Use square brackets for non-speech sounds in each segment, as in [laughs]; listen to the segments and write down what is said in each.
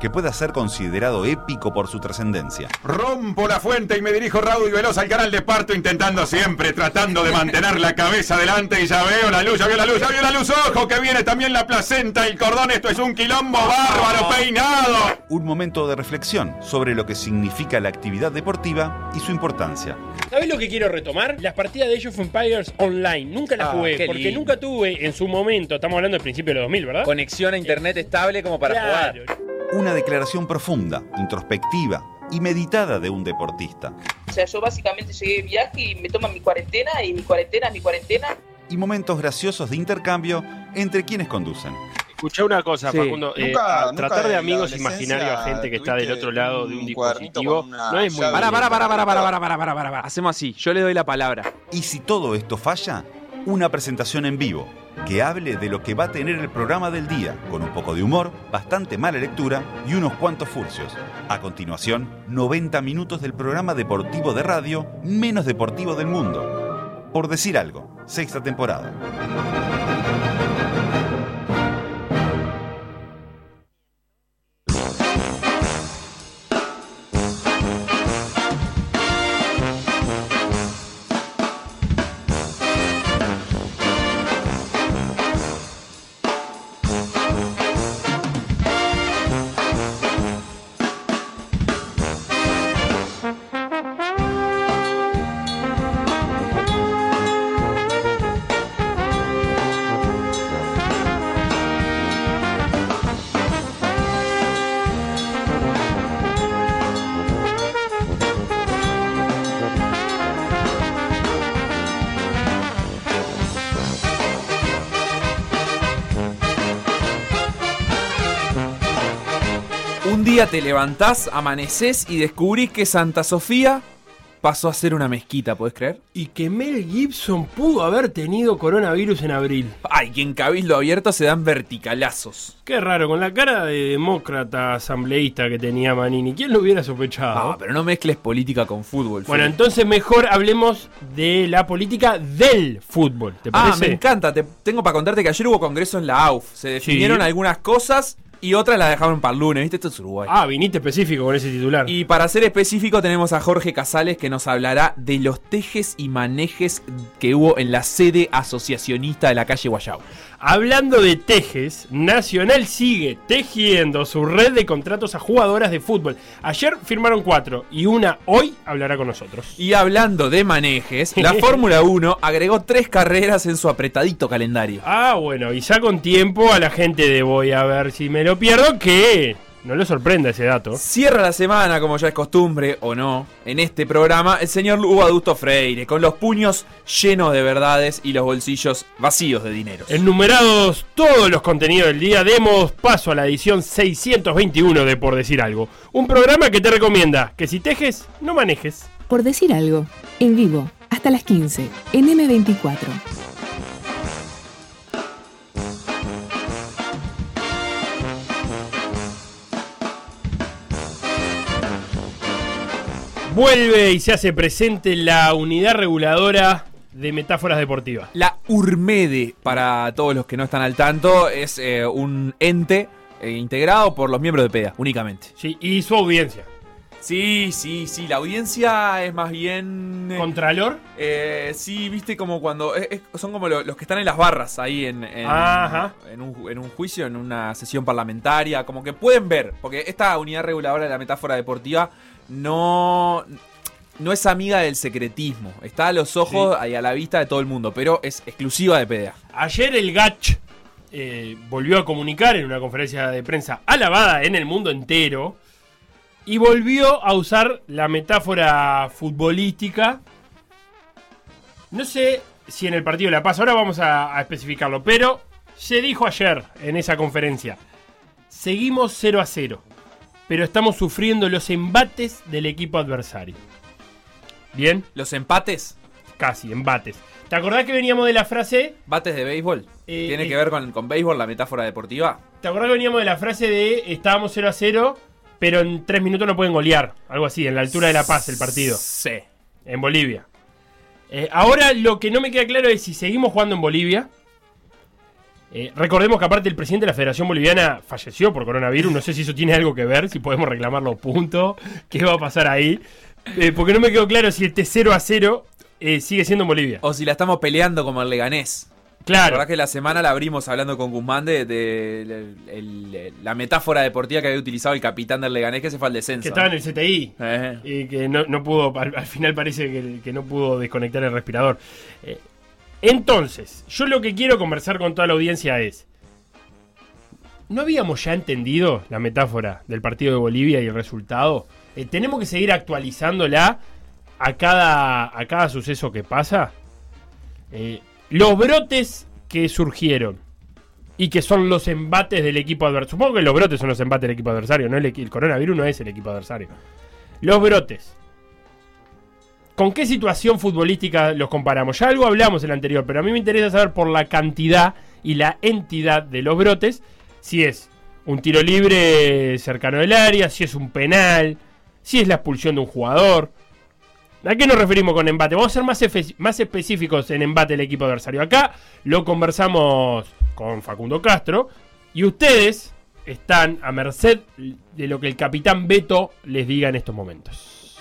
que pueda ser considerado épico por su trascendencia. Rompo la fuente y me dirijo raudo y veloz al canal de parto, intentando siempre, tratando de mantener la cabeza adelante. Y ya veo la luz, ya veo la luz, ya veo la luz. ¡Ojo! Que viene también la placenta, el cordón. Esto es un quilombo bárbaro, peinado. Un momento de reflexión sobre lo que significa la actividad deportiva y su importancia. ¿Sabes lo que quiero retomar? Las partidas de Age of Empires online. Nunca las Ah, jugué, porque lindo. nunca tuve en su momento, estamos hablando del principio de los 2000, ¿verdad? Conexión a internet estable como para Claro. jugar una declaración profunda, introspectiva y meditada de un deportista. O sea, yo básicamente llegué de viaje y me toman mi cuarentena y mi cuarentena, mi cuarentena. Y momentos graciosos de intercambio entre quienes conducen. Escuché una cosa. Facundo. Eh, tratar de amigos imaginarios a gente que está del otro lado de un, dispositivo no es muy. Pará, pará, pará, pará, pará, pará, pará, pará. Hacemos así. Yo le doy la palabra. Y si todo esto falla, una presentación en vivo que hable de lo que va a tener el programa del día, con un poco de humor, bastante mala lectura y unos cuantos furcios. A continuación, 90 minutos del programa deportivo de radio menos deportivo del mundo. Por decir algo, sexta temporada. Día te levantás, amaneces y descubrís que Santa Sofía pasó a ser una mezquita, ¿puedes creer? Y que Mel Gibson pudo haber tenido coronavirus en abril. Ay, que en cabildo abierto se dan verticalazos. Qué raro, con la cara de demócrata asambleísta que tenía Manini. ¿Quién lo hubiera sospechado? Ah, pero no mezcles política con fútbol. Bueno, Fede. entonces mejor hablemos de la política del fútbol. ¿Te Ah, parece? me encanta. Te, tengo para contarte que ayer hubo congreso en la AUF. Se definieron Sí. algunas cosas y otras las dejaron para el lunes. ¿Viste? Esto es Uruguay. Ah, viniste específico con ese titular. Y para ser específico tenemos a Jorge Casales que nos hablará de los tejes y manejes que hubo en la sede asociacionista de la calle Guayau. Hablando de tejes, Nacional sigue tejiendo su red de contratos a jugadoras de fútbol. Ayer firmaron cuatro y una hoy hablará con nosotros. Y hablando de manejes, la [laughs] Fórmula 1 agregó tres carreras en su apretadito calendario. Ah, bueno, y ya con tiempo a la gente de voy a ver si me lo pierdo, que no le sorprenda ese dato. Cierra la semana, como ya es costumbre o no, en este programa, el señor Hugo Adusto Freire, con los puños llenos de verdades y los bolsillos vacíos de dinero. Enumerados todos los contenidos del día, demos paso a la edición 621 de Por Decir Algo. Un programa que te recomienda que si tejes, no manejes. Por decir algo, en vivo, hasta las 15, en M24. Vuelve y se hace presente la unidad reguladora de metáforas deportivas. La URMEDE, para todos los que no están al tanto, es eh, un ente eh, integrado por los miembros de PEDA, únicamente. Sí, y su audiencia. Sí, sí, sí, la audiencia es más bien... eh, ¿Contralor? eh, sí, viste como cuando... es- es- son como lo- los que están en las barras ahí en, en, Ajá. en un, en un juicio, en una sesión parlamentaria, como que pueden ver, porque esta unidad reguladora de la metáfora deportiva no... No es amiga del secretismo, está a los ojos y a la vista de todo el mundo, pero es exclusiva de PDA. Ayer el GACH eh, volvió a comunicar en una conferencia de prensa alabada en el mundo entero y volvió a usar la metáfora futbolística. No sé si en el partido de La Paz, ahora vamos a, a especificarlo, pero se dijo ayer en esa conferencia, seguimos 0 a 0, pero estamos sufriendo los embates del equipo adversario. Bien, Los empates, casi, embates. ¿Te acordás que veníamos de la frase bates de béisbol, Eh, ¿tiene eh. que ver con, con béisbol la metáfora deportiva? ¿Te acordás que veníamos de la frase de estábamos 0 a 0, pero en tres minutos no pueden golear. Algo así, en la altura de La Paz el partido. Sí. En Bolivia. Eh, ahora lo que no me queda claro es si seguimos jugando en Bolivia. Eh, recordemos que aparte el presidente de la Federación Boliviana falleció por coronavirus. No sé si eso tiene algo que ver, si podemos reclamar los puntos. ¿Qué va a pasar ahí? Eh, porque no me quedó claro si este 0 a 0 eh, sigue siendo en Bolivia. O si la estamos peleando como el Leganés. La Claro. verdad que la semana la abrimos hablando con Guzmán de, de- la metáfora deportiva que había utilizado el capitán del Leganés que se fue al descenso. Que estaba en el CTI. Eh. Y que no, no pudo, al, al final parece que, que no pudo desconectar el respirador. Eh, entonces, yo lo que quiero conversar con toda la audiencia es, ¿no habíamos ya entendido la metáfora del partido de Bolivia y el resultado? Eh, ¿Tenemos que seguir actualizándola a cada, a cada suceso que pasa? Eh, los brotes que surgieron y que son los embates del equipo adversario. Supongo que los brotes son los embates del equipo adversario, no el, el coronavirus no es el equipo adversario. Los brotes. ¿Con qué situación futbolística los comparamos? Ya algo hablamos en el anterior, pero a mí me interesa saber por la cantidad y la entidad de los brotes, si es un tiro libre cercano del área, si es un penal, si es la expulsión de un jugador. ¿A qué nos referimos con embate? Vamos a ser más, específicos en embate del equipo adversario. Acá lo conversamos con Facundo Castro y ustedes están a merced de lo que el capitán Beto les diga en estos momentos.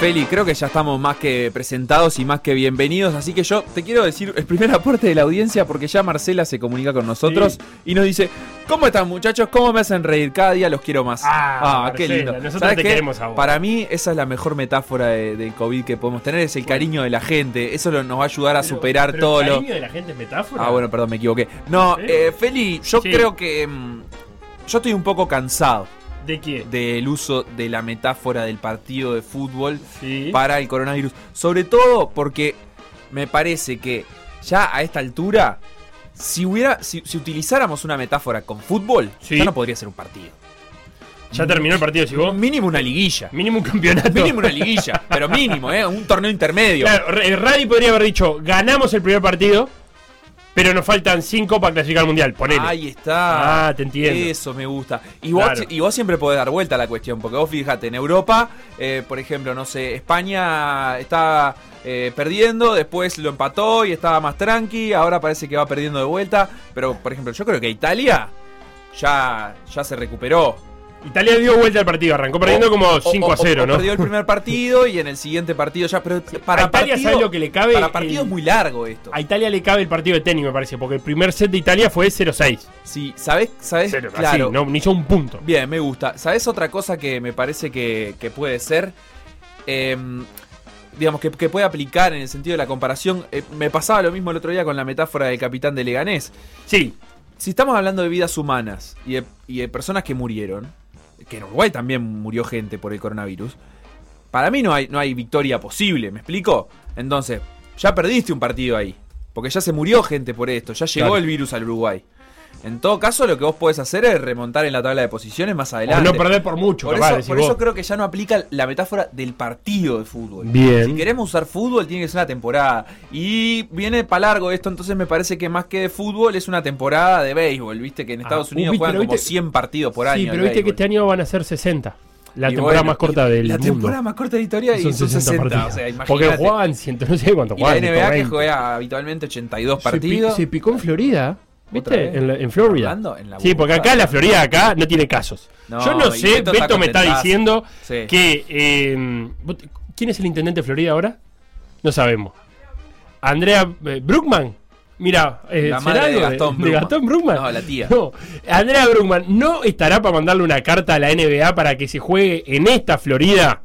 Feli, creo que ya estamos más que presentados y más que bienvenidos, así que yo te quiero decir el primer aporte de la audiencia porque ya Marcela se comunica con nosotros Sí. y nos dice, ¿cómo están muchachos? ¿Cómo me hacen reír? Cada día los quiero más. Ah, qué Marcela, lindo. nosotros ¿Sabes te qué? queremos a vos. Para mí esa es la mejor metáfora de- del COVID que podemos tener, es el cariño de la gente, eso lo- nos va a ayudar a Pero- superar pero todo el lo... cariño de la gente es metáfora? Ah, bueno, perdón, me equivoqué. No, eh, Feli, yo Sí. creo que... mm, yo estoy un poco cansado ¿De quién? del uso de la metáfora del partido de fútbol Sí. para el coronavirus. Sobre todo porque me parece que ya a esta altura, si hubiera, si, si utilizáramos una metáfora con fútbol, Sí. ya no podría ser un partido. ¿Ya terminó el partido, si vos? Mínimo una liguilla. Mínimo un campeonato. Mínimo una liguilla, pero mínimo, ¿eh? Un torneo intermedio. Claro, Re- Radi podría haber dicho, ganamos el primer partido, pero nos faltan cinco para clasificar al mundial. Ponele. Ahí está. Ah, te entiendo. Eso me gusta. Y vos, y vos siempre podés dar vuelta a la cuestión, porque vos fíjate, en Europa, eh, por ejemplo, no sé, España está eh, perdiendo, después lo empató y estaba más tranqui, ahora parece que va perdiendo de vuelta, pero por ejemplo, yo creo que Italia ya, ya se recuperó. Italia dio vuelta al partido, arrancó perdiendo O- como o- 5 o- a 0, o ¿no? Perdió el primer partido y en el siguiente partido ya, pero para a Italia, partido, ¿sabes lo que le cabe? Para partido es muy largo esto. A Italia le cabe el partido de tenis, me parece, porque el primer set de Italia fue 0-6. Sí, ¿sabes? ¿Sabes? Cero, claro. así, no, ni hizo un punto. Bien, me gusta. ¿Sabes otra cosa que me parece que, que puede ser? Em, digamos, que, que puede aplicar en el sentido de la comparación. Eh, me pasaba lo mismo el otro día con la metáfora del capitán de Leganés. Sí, Si estamos hablando de vidas humanas y de, y de personas que murieron, que en Uruguay también murió gente por el coronavirus, para mí no hay, no hay victoria posible, ¿me explico? Entonces, ya perdiste un partido ahí, porque ya se murió gente por esto, ya llegó Claro. el virus al Uruguay. En todo caso, lo que vos podés hacer es remontar en la tabla de posiciones más o adelante. no perder por mucho, Por, capaz, eso, por creo que ya no aplica la metáfora del partido de fútbol. Bien. Si queremos usar fútbol, tiene que ser una temporada. Y viene para largo esto, entonces me parece que más que de fútbol es una temporada de béisbol. Viste que en Estados Ah, Unidos juegan como viste- 100 partidos por año. Sí, pero viste que este año van a ser 60. La Y temporada bueno, más corta del La mundo. temporada más corta de la historia y son 60. partidos. o sea, Porque jugaban ciento, no sé cuánto Y la jugaban. NBA que 120. juega habitualmente 82 Se pi- partidos. Se, picó en Florida. ¿Otra ¿Viste? En, la- en Florida. ¿Orlando? En la sí, porque acá la Florida acá no tiene casos. No, Yo no sé, Beto está me está diciendo Sí. que. eh, te- ¿Quién es el intendente de Florida ahora? No sabemos. Andrea eh, Brookman. Mira, eh, La ¿será madre de Gastón de. Gastón? No, la tía. No, Andrea Brookman no estará para mandarle una carta a la NBA para que se juegue en esta Florida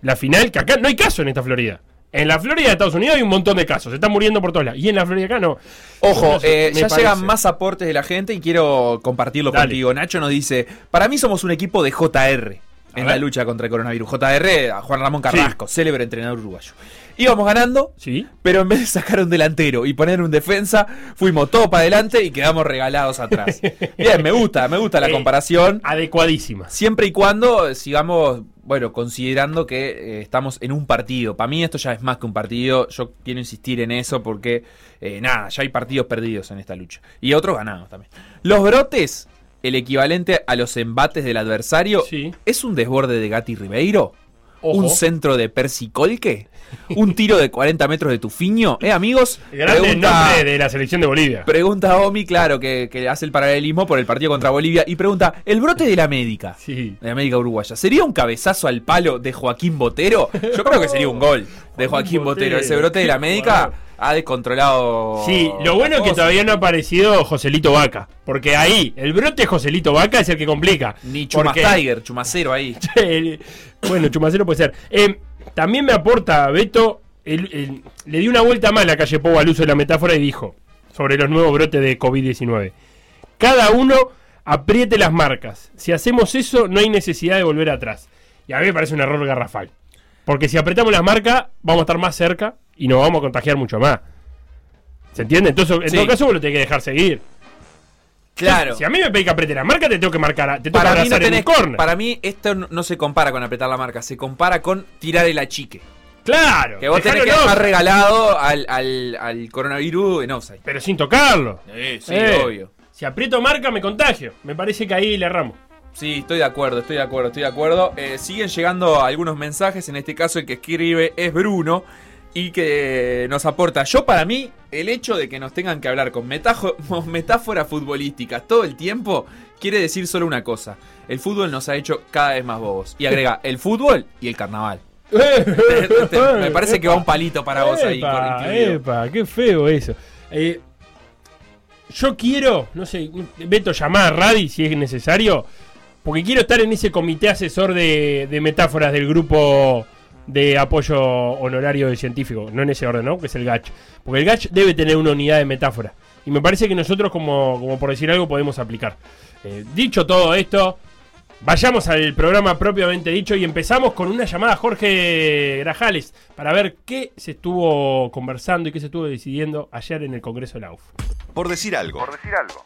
la final, que acá no hay caso en esta Florida. En la Florida de Estados Unidos hay un montón de casos, se están muriendo por todos lados. Y en la Florida acá no. Ojo, eh, ya parece. llegan más aportes de la gente y quiero compartirlo Dale. contigo. Nacho nos dice, para mí somos un equipo de JR. en la lucha contra el coronavirus. JR, Juan Ramón Carrasco, célebre entrenador uruguayo. Íbamos ganando, Sí. pero en vez de sacar un delantero y poner un defensa, fuimos todo para adelante y quedamos regalados atrás. [laughs] Bien, me gusta, me gusta la Eh, comparación. Adecuadísima. Siempre y cuando sigamos, bueno, considerando que eh, estamos en un partido. Para mí esto ya es más que un partido. Yo quiero insistir en eso porque, eh, nada, ya hay partidos perdidos en esta lucha. Y otros ganados también. Los brotes, el equivalente a los embates del adversario, Sí. ¿es un desborde de Gatti Ribeiro? Ojo. ¿Un centro de Percy Colque? ¿Un tiro de 40 metros de Tufiño? ¿Eh, amigos? Grande Pregunta- nombre de la selección de Bolivia. Pregunta Omi, claro, que, que hace el paralelismo por el partido contra Bolivia. Y pregunta, ¿el brote de la médica? Sí. De América Uruguaya. ¿Sería un cabezazo al palo de Joaquín Botero? Yo creo que sería un gol de Joaquín Botero. Ese brote de la médica ha descontrolado. Sí, lo bueno es que todavía no ha aparecido Joselito Vaca. Porque ahí, el brote Joselito Vaca es el que complica. Ni Chumas Porque- Tiger, Chumacero ahí. [laughs] Bueno, Chumacero puede ser. Eh, también me aporta Beto. el- el- le dio una vuelta más a la calle Pou al uso de la metáfora y dijo sobre los nuevos brotes de COVID-19. Cada uno apriete las marcas. Si hacemos eso, no hay necesidad de volver atrás. Y a mí me parece un error garrafal. Porque si apretamos las marcas, vamos a estar más cerca y nos vamos a contagiar mucho más. ¿Se entiende? Entonces, en Sí. todo caso, vos lo tenés que dejar seguir. Claro. Si a mí me pedís que apriete la marca, te tengo que marcar, te tengo que Para mí, no abrazar en un tenés- corner. para mí esto no, se compara con apretar la marca, se compara con tirar el achique. Claro. Que vos tenés que dejar regalado al, al, al coronavirus en offside. Pero sin tocarlo. Sí, sí, Eh, obvio. Si aprieto marca, me contagio. Me parece que ahí le erramos. Sí, estoy de acuerdo, estoy de acuerdo, estoy de acuerdo. Eh, siguen llegando algunos mensajes, en este caso el que escribe es Bruno y que nos aporta. Yo para mí, el hecho de que nos tengan que hablar con [laughs] metáforas futbolísticas todo el tiempo quiere decir solo una cosa. El fútbol nos ha hecho cada vez más bobos. Y agrega, el fútbol y el carnaval. [laughs] [laughs] Me parece que va un palito para vos ahí. Epa, epa, qué feo eso. Eh, yo quiero, no sé, Beto, llamar a Radi si es necesario, porque quiero estar en ese comité asesor de, de metáforas del grupo de apoyo honorario de científico, no en ese orden, ¿no? Que es el GACH. Porque el GACH debe tener una unidad de metáfora. Y me parece que nosotros, como, como por decir algo, podemos aplicar. Eh, dicho todo esto, Vayamos al programa propiamente dicho y empezamos con una llamada a Jorge Grajales para ver qué se estuvo conversando y qué se estuvo decidiendo ayer en el Congreso de la UF. Por decir algo. Por decir algo.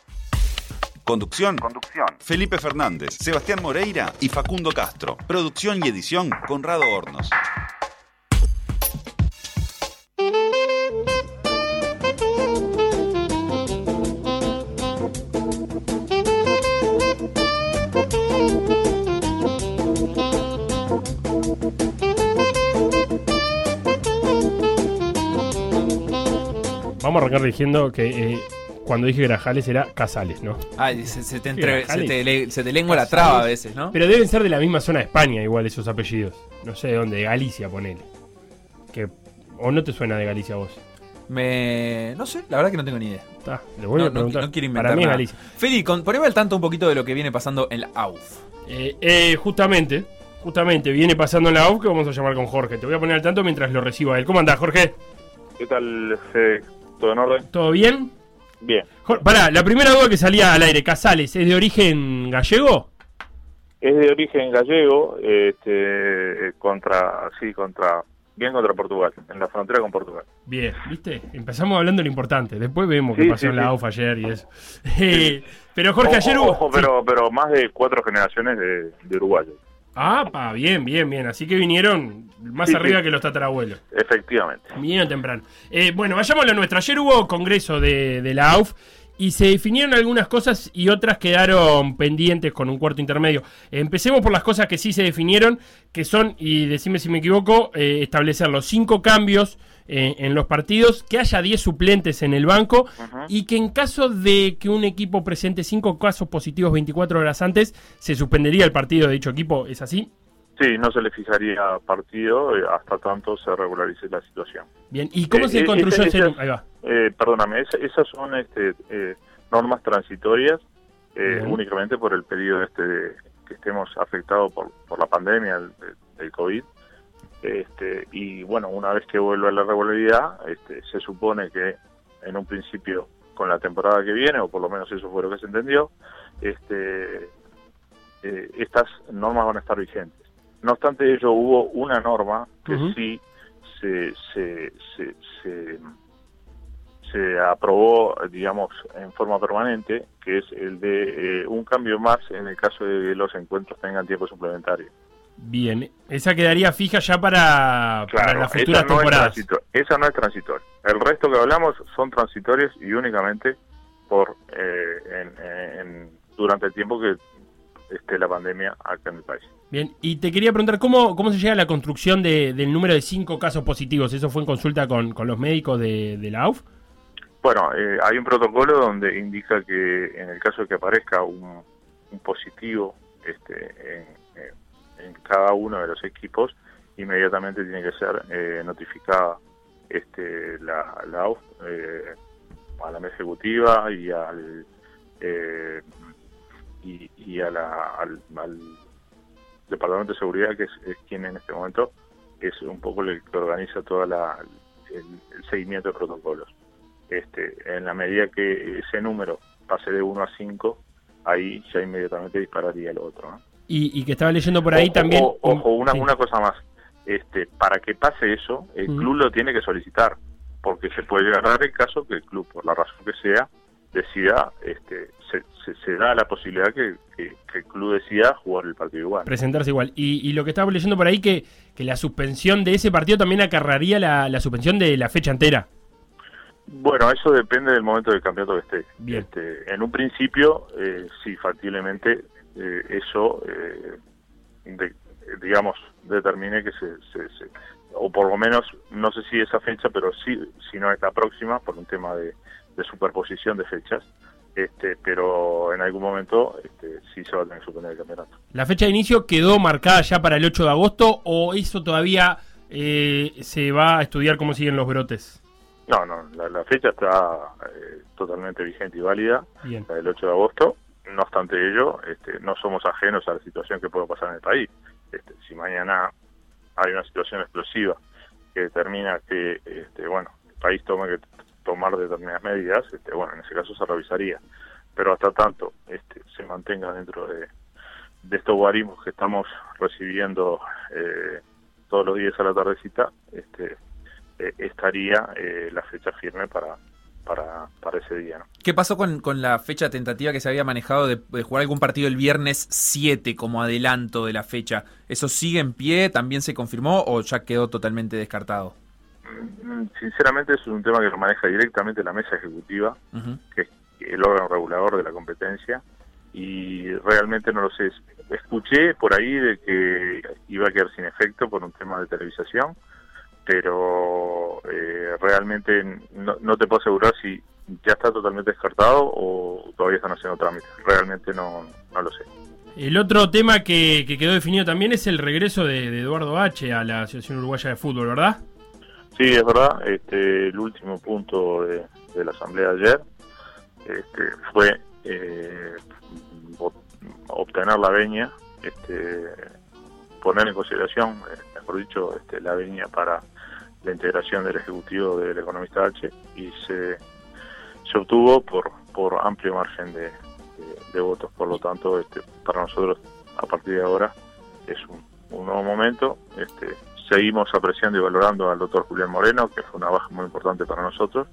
Conducción. Conducción. Felipe Fernández, Sebastián Moreira y Facundo Castro. Producción y edición Conrado Hornos. Vamos a arrancar diciendo que eh, cuando dije Grajales era Casales, ¿no? Ay, se, se te, entre- se te le- se te lengua la traba a veces, ¿no? Pero deben ser de la misma zona de España, igual esos apellidos. No sé de dónde, de Galicia, ponele. Que, ¿O no te suena de Galicia a vos? Me. No sé, la verdad que no tengo ni idea. Está, le vuelvo No, a no, preguntar. no quiero inventar Para mí es nada. Galicia. Feli, con, poneme al tanto un poquito de lo que viene pasando en la AUF. Eh, eh, justamente, justamente, viene pasando en la UF que vamos a llamar con Jorge. Te voy a poner al tanto mientras lo reciba él. ¿Cómo andás, Jorge? ¿Qué tal, Fede? ¿Todo en orden? ¿Todo bien? Bien. Pará, la primera duda que salía al aire, Casales, ¿es de origen gallego? Es de origen gallego, este, contra, sí, contra, bien contra Portugal, en la frontera con Portugal. Bien, ¿viste? Empezamos hablando de lo importante, después vemos qué Sí, pasó sí, en la sí. Ayer y eso. [laughs] Eh, pero Jorge, ayer hubo... ojo, pero, pero más de cuatro generaciones de, de uruguayos. Ah, pa, bien, bien, bien. Así que vinieron más Sí, arriba sí. que los tatarabuelos. Efectivamente. Vinieron temprano. Eh, bueno, vayamos a lo nuestro. Ayer hubo congreso de, de la AUF y se definieron algunas cosas y otras quedaron pendientes con un cuarto intermedio. Empecemos por las cosas que sí se definieron, que son, y decime si me equivoco, eh, establecer los cinco cambios eh, en los partidos, que haya 10 suplentes en el banco y que en caso de que un equipo presente cinco casos positivos 24 horas antes, se suspendería el partido de dicho equipo. ¿Es así? Sí, no se le fijaría partido eh, hasta tanto se regularice la situación. Bien. ¿Y cómo Eh, se eh, construyó ese- Ahí va. Eh, perdóname, esa- esas son este, normas transitorias únicamente por el periodo este de- que estemos afectados por, por la pandemia del, del COVID. Este, y bueno, una vez que vuelva a la regularidad, este, se supone que en un principio con la temporada que viene, o por lo menos eso fue lo que se entendió, este, eh, estas normas van a estar vigentes. No obstante ello, hubo una norma que sí se, se, se, se, se aprobó, digamos, en forma permanente, que es el de eh, un cambio más en el caso de que los encuentros tengan tiempo suplementario. Bien, esa quedaría fija ya para, para las futuras no, es temporadas. transito- esa no es transitoria. El resto que hablamos son transitorios y únicamente por eh, en- en- durante el tiempo que esté la pandemia acá en el país. Bien, y te quería preguntar, ¿cómo, cómo se llega a la construcción de- del número de cinco casos positivos? ¿Eso fue en consulta con, con los médicos de, de la AUF? Bueno, eh, hay un protocolo donde indica que en el caso de que aparezca un, un positivo este, en, en- cada uno de los equipos, inmediatamente tiene que ser eh, notificada este, la, la eh, a la mesa ejecutiva y al eh, y, a la, al, al departamento de seguridad que es, quien en este momento es un poco el que organiza toda la el, el seguimiento de protocolos este, en la medida que ese número pase de 1 a 5, ahí ya inmediatamente dispararía el otro. ¿no? Y, y que estaba leyendo por ahí también... o- Ojo, una, Sí. una cosa más. Este, para que pase eso, el Ujú. club lo tiene que solicitar, porque se puede llegar a dar el caso que el club, por la razón que sea, decida, este, se, se, se da la posibilidad que, que- que el club decida jugar el partido igual. presentarse igual. Y, y lo que estaba leyendo por ahí, que, que la suspensión de ese partido también acarraría la, la suspensión de la fecha entera. Bueno, eso depende del momento del campeonato que esté. Bien. Este, en un principio, eh, sí, factiblemente, eh, eso, eh, de- digamos, determine que se, se- se- o por lo menos, no sé si esa fecha, pero sí, si no es la próxima, por un tema de, de superposición de fechas, este, pero en algún momento este, sí se va a tener que suspender el campeonato. ¿La fecha de inicio quedó marcada ya para el 8 de agosto o eso todavía eh, se va a estudiar cómo siguen los brotes? No, no, la, la fecha está eh, totalmente vigente y válida. Bien. la del 8 de agosto. No obstante ello, este, no somos ajenos a la situación que puede pasar en el país. Este, si mañana hay una situación explosiva que determina que, este, bueno, el país tome que tomar determinadas medidas, este, bueno, en ese caso se revisaría. Pero hasta tanto este, se mantenga dentro de, estos guarismos que estamos recibiendo eh, todos los días a la tardecita, este, eh, estaría eh, la fecha firme para, para, para ese día. ¿no? ¿Qué pasó con, con la fecha tentativa que se había manejado de, de jugar algún partido el viernes 7 como adelanto de la fecha? ¿Eso sigue en pie? ¿También se confirmó o ya quedó totalmente descartado? Mm, Sinceramente es un tema que lo maneja directamente la mesa ejecutiva, que es el órgano regulador de la competencia, y realmente no lo sé. Escuché por ahí de que iba a quedar sin efecto por un tema de televisación, pero eh, realmente no, no te puedo asegurar si ya está totalmente descartado o todavía están haciendo trámites. Realmente no, no lo sé. El otro tema que, que quedó definido también es el regreso de, de Eduardo H. a la Asociación Uruguaya de Fútbol, ¿verdad? Sí, es verdad. Este, el último punto de, de la asamblea de ayer este, fue eh, obtener la veña, este, poner en consideración, eh, mejor dicho, este, la veña para la integración del ejecutivo del economista H y se, se obtuvo por, por amplio margen de, de- votos. Por lo tanto, este, para nosotros, a partir de ahora, es un, nuevo momento. Este, seguimos apreciando y valorando al doctor Julián Moreno, que fue una baja muy importante para nosotros,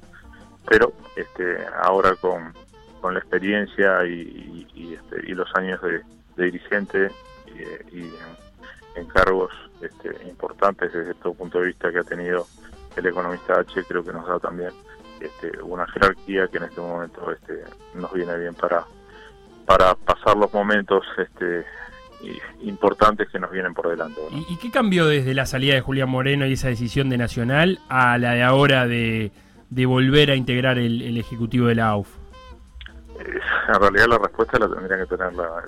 pero este, ahora con, con la experiencia y, y- y, este, y los años de, de dirigente y, y en, en cargos este, importantes desde todo punto de vista que ha tenido el economista H, creo que nos da también este, una jerarquía que en este momento este, nos viene bien para, para pasar los momentos este, importantes que nos vienen por delante. ¿no? ¿Y, qué cambió desde la salida de Julián Moreno y esa decisión de Nacional a la de ahora de, de volver a integrar el, el Ejecutivo de la AUF? Eh, en realidad la respuesta la tendría que tener la,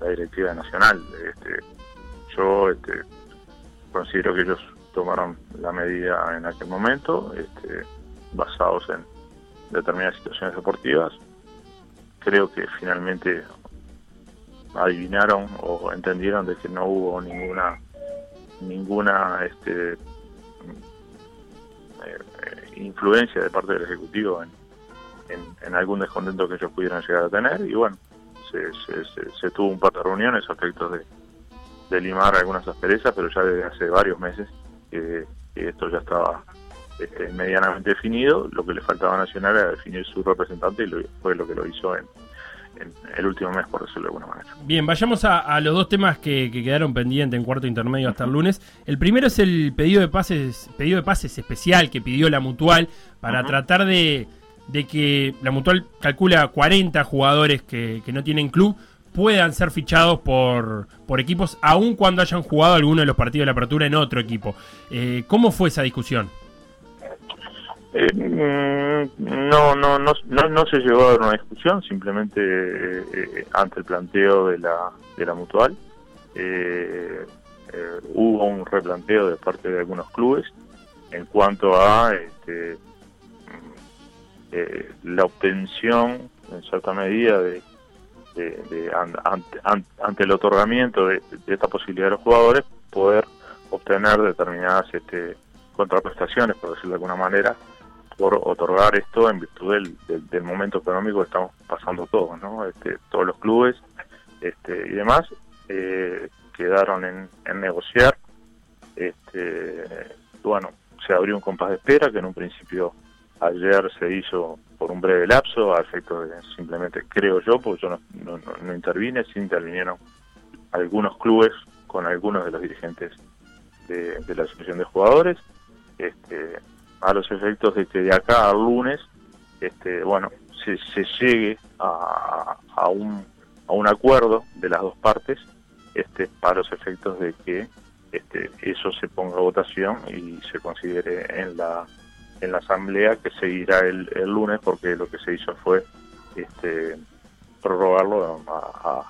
la directiva nacional. Este, yo este, considero que ellos tomaron la medida en aquel momento, este, basados en determinadas situaciones deportivas. Creo que finalmente adivinaron o entendieron de que no hubo ninguna ninguna este, eh, influencia de parte del ejecutivo en, en, en algún descontento que ellos pudieran llegar a tener y bueno se, se- se- se tuvo un par de reuniones a efectos de, de limar algunas asperezas, pero ya desde hace varios meses que, que esto ya estaba este, medianamente definido. Lo que le faltaba a Nacional era definir su representante y lo- fue lo que lo hizo en, en el último mes, por decirlo de alguna manera. Bien, vayamos a, a los dos temas que, que quedaron pendientes en cuarto intermedio hasta el lunes. El primero es el pedido de pases, pedido de pases especial que pidió la Mutual para tratar de, de que la Mutual calcula 40 jugadores que, que no tienen club puedan ser fichados por, por equipos, aun cuando hayan jugado alguno de los partidos de la apertura en otro equipo. Eh, ¿Cómo fue esa discusión? Eh, mm, no, no, no, no, no se llegó a dar una discusión, simplemente eh, eh, ante el planteo de la, de la mutual eh, eh, hubo un replanteo de parte de algunos clubes en cuanto a este, mm, la obtención en cierta medida de, de- de an- ante, an- ante el otorgamiento de, esta posibilidad de los jugadores poder obtener determinadas este, contraprestaciones, por decirlo de alguna manera, por otorgar esto en virtud del, del- del momento económico que estamos pasando todos, ¿no? Este, todos los clubes este, y demás eh, quedaron en, en negociar. Este, bueno, se abrió un compás de espera que en un principio ayer se hizo por un breve lapso, a efecto de simplemente, creo yo, porque yo no, no, no- intervine, sí intervinieron algunos clubes con algunos de los dirigentes de, de la asociación de jugadores, este, a los efectos de que de acá al lunes, este, bueno, se, se llegue a, a un, a un acuerdo de las dos partes, este, para los efectos de que este, eso se ponga a votación y se considere en la en la asamblea que seguirá el, el lunes porque lo que se hizo fue este, prorrogarlo a, a-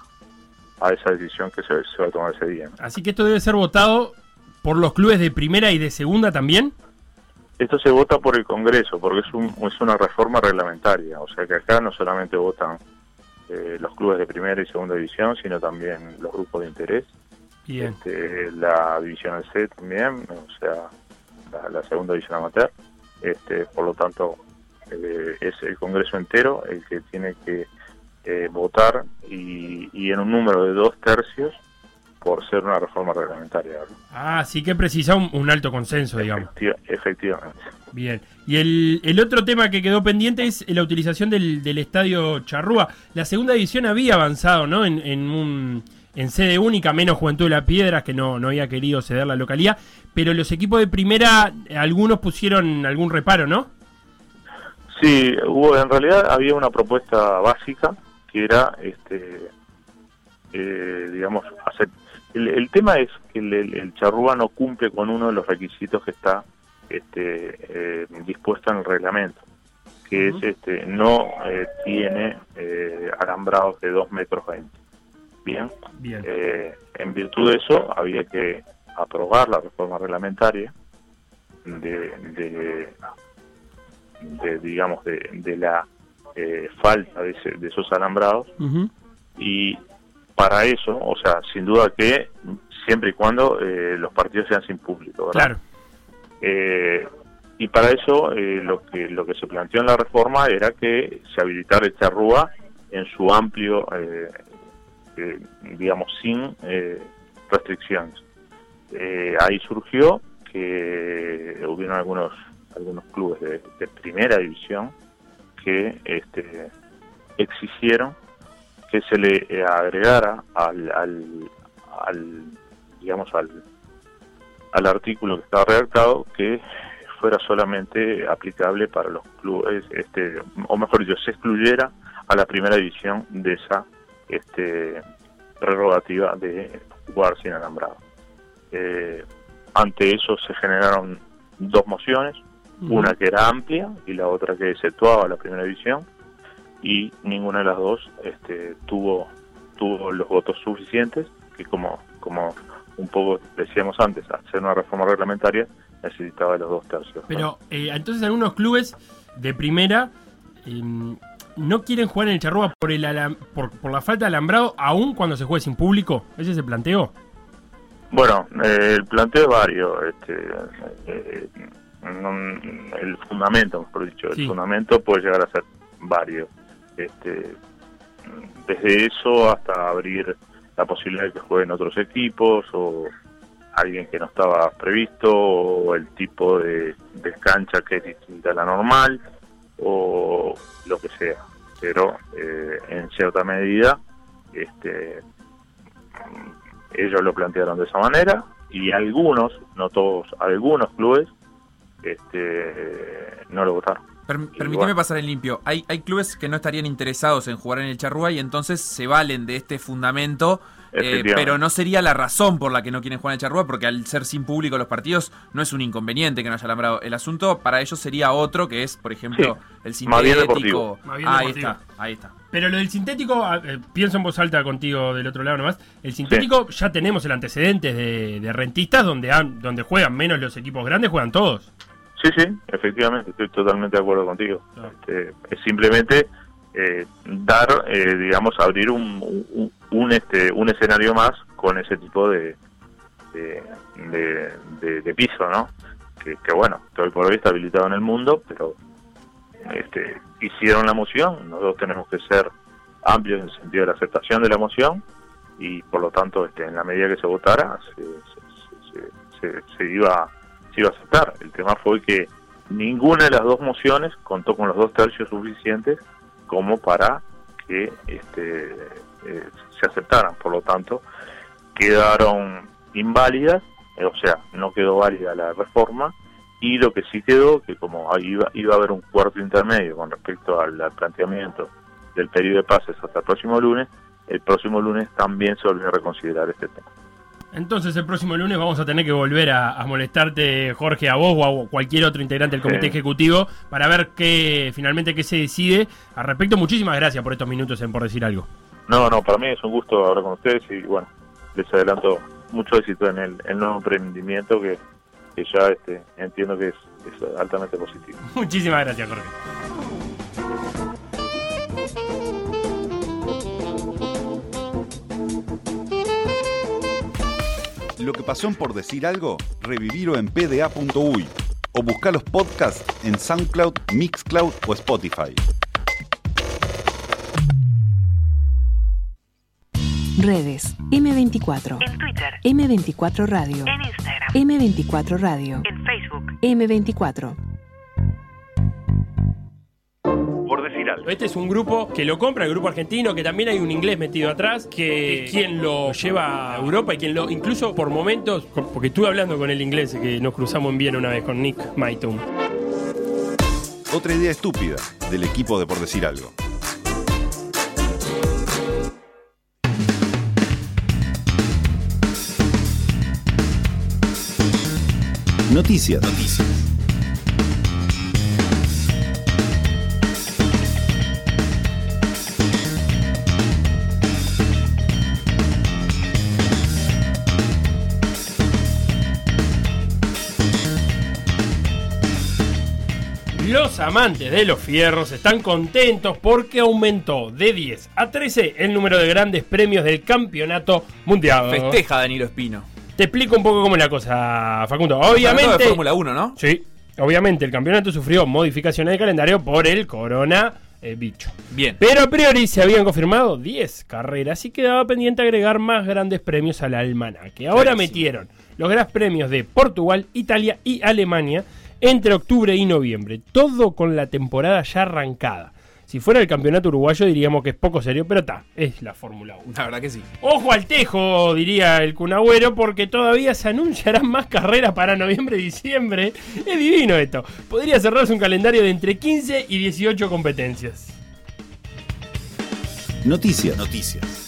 a esa decisión que se, se va a tomar ese día. ¿no? Así que esto debe ser votado por los clubes de primera y de segunda también. Esto se vota por el Congreso porque es, un, es una reforma reglamentaria, o sea que acá no solamente votan eh, los clubes de primera y segunda división, sino también los grupos de interés, Bien. este, la división C también, o sea, la, la segunda división amateur. Este, por lo tanto, eh, es el Congreso entero el que tiene que eh, votar y, y en un número de dos tercios por ser una reforma reglamentaria. ¿no? Ah, sí que precisa un, un alto consenso, digamos. Efectiva- efectivamente. Bien. Y el, el otro tema que quedó pendiente es la utilización del, del estadio Charrúa. La segunda división había avanzado, ¿no? En, en, un, en sede única, menos Juventud de la Piedras, que no, no había querido ceder la localidad. Pero los equipos de primera, algunos pusieron algún reparo, ¿no? Sí, hubo, en realidad había una propuesta básica que era, este, eh, digamos, hacer. El, el tema es que el, el- el charrúa no cumple con uno de los requisitos que está este, eh, dispuesto en el reglamento, que es, este, no eh, tiene eh, alambrados de 2 metros 20. Bien. Bien. Eh, en virtud de eso, había que aprobar la reforma reglamentaria de, de, de, digamos, de, de la eh, falta de, ese- de esos alambrados y para eso, o sea, sin duda que siempre y cuando eh, los partidos sean sin público, ¿verdad? Claro. Eh, y para eso eh, lo que lo que se planteó en la reforma era que se habilitara el charrúa en su amplio, eh, digamos, sin eh, restricciones. Eh, ahí surgió que hubieron algunos algunos clubes de, de primera división que este, exigieron que se le eh, agregara al, al, al digamos al al artículo que estaba redactado que fuera solamente aplicable para los clubes, este, o mejor dicho, se excluyera a la primera división de esa este, prerrogativa de jugar sin alambrado. Eh, ante eso se generaron dos mociones, una que era amplia y la otra que exceptuaba la primera división, y ninguna de las dos este, tuvo, tuvo los votos suficientes, que como, como un poco decíamos antes, hacer una reforma reglamentaria necesitaba de los dos tercios. Pero eh, entonces algunos clubes de primera eh, no quieren jugar en el Charrúa por, el alam- por, por la falta de alambrado, aun cuando se juegue sin público. ¿Ese se planteó? Bueno, eh, el planteo es varios. Este, eh, el fundamento, mejor dicho, Sí. el fundamento puede llegar a ser varios. Este, desde eso hasta abrir la posibilidad de que jueguen otros equipos o alguien que no estaba previsto o el tipo de, de cancha que es distinta a la normal o lo que sea. Pero eh, en cierta medida este, ellos lo plantearon de esa manera y algunos, no todos, algunos clubes este, no lo votaron. Per- Y permíteme bueno. pasar en limpio. Hay, hay clubes que no estarían interesados en jugar en el Charrúa y entonces se valen de este fundamento. eh, pero no sería la razón por la que no quieren jugar en el Charrúa, porque al ser sin público los partidos no es un inconveniente que no haya alambrado. El asunto para ellos sería otro, que es, por ejemplo, el más bien sintético. ahí está, ahí está. Pero lo del sintético, ah, eh, pienso en voz alta contigo del otro lado nomás. El sintético ya tenemos el antecedente de, de rentistas donde, han- donde juegan menos los equipos grandes, juegan todos. Sí, sí, efectivamente, estoy totalmente de acuerdo contigo. Ah. Este, es simplemente eh, dar, eh, digamos, abrir un, un, un, este, un escenario más con ese tipo de, de, de- de- de piso, ¿no? Que, que bueno, que hoy por hoy está habilitado en el mundo, pero este, hicieron la moción, nosotros tenemos que ser amplios en el sentido de la aceptación de la moción y por lo tanto, este, en la medida que se votara, se, se- se- se- se iba se iba a aceptar. El tema fue que ninguna de las dos mociones contó con los dos tercios suficientes como para que este, eh, se aceptaran. Por lo tanto, quedaron inválidas, eh, o sea, no quedó válida la reforma y lo que sí quedó, que como iba, iba a haber un cuarto intermedio con respecto al, al planteamiento del periodo de pases hasta el próximo lunes, el próximo lunes también se volvió a reconsiderar este tema. Entonces el próximo lunes vamos a tener que volver a, a molestarte, Jorge, a vos o a cualquier otro integrante del comité Sí. ejecutivo para ver qué finalmente qué se decide al respecto. Muchísimas gracias por estos minutos en por decir algo. No, no, para mí es un gusto hablar con ustedes y bueno, les adelanto mucho éxito en el, el nuevo emprendimiento que, que ya este, entiendo que es, es altamente positivo. [laughs] Muchísimas gracias, Jorge. Lo que pasó en por decir algo, revivirlo en pda.uy o buscar los podcasts en SoundCloud, Mixcloud o Spotify. Redes M24. En Twitter, M24 Radio. en Instagram, M24 Radio. en Facebook. M24. Por decir algo. Este es un grupo que lo compra, el grupo argentino, que también hay un inglés metido atrás, que es quien lo lleva a Europa y quien lo, incluso por momentos, porque estuve hablando con el inglés, que nos cruzamos en Viena una vez con Nick Maitum. Otra idea estúpida del equipo de por decir algo. Noticias. Noticias. Los amantes de los fierros están contentos porque aumentó de 10 a 13 el número de grandes premios del campeonato mundial. Festeja Danilo Espino. Te explico un poco cómo es la cosa, Facundo. Obviamente. Fórmula 1, ¿no? Sí, obviamente el campeonato sufrió modificaciones de calendario por el corona eh, bicho. Bien. Pero a priori se habían confirmado 10 carreras y quedaba pendiente agregar más grandes premios al almanaque. Ahora Clarísimo. metieron los grandes premios de Portugal, Italia y Alemania entre octubre y noviembre. Todo con la temporada ya arrancada. Si fuera el campeonato uruguayo diríamos que es poco serio, pero está, es la Fórmula 1. La verdad que sí. Ojo al tejo, diría el cunagüero, porque todavía se anunciarán más carreras para noviembre y diciembre. Es divino esto. Podría cerrarse un calendario de entre 15 y 18 competencias. Noticias. Noticias.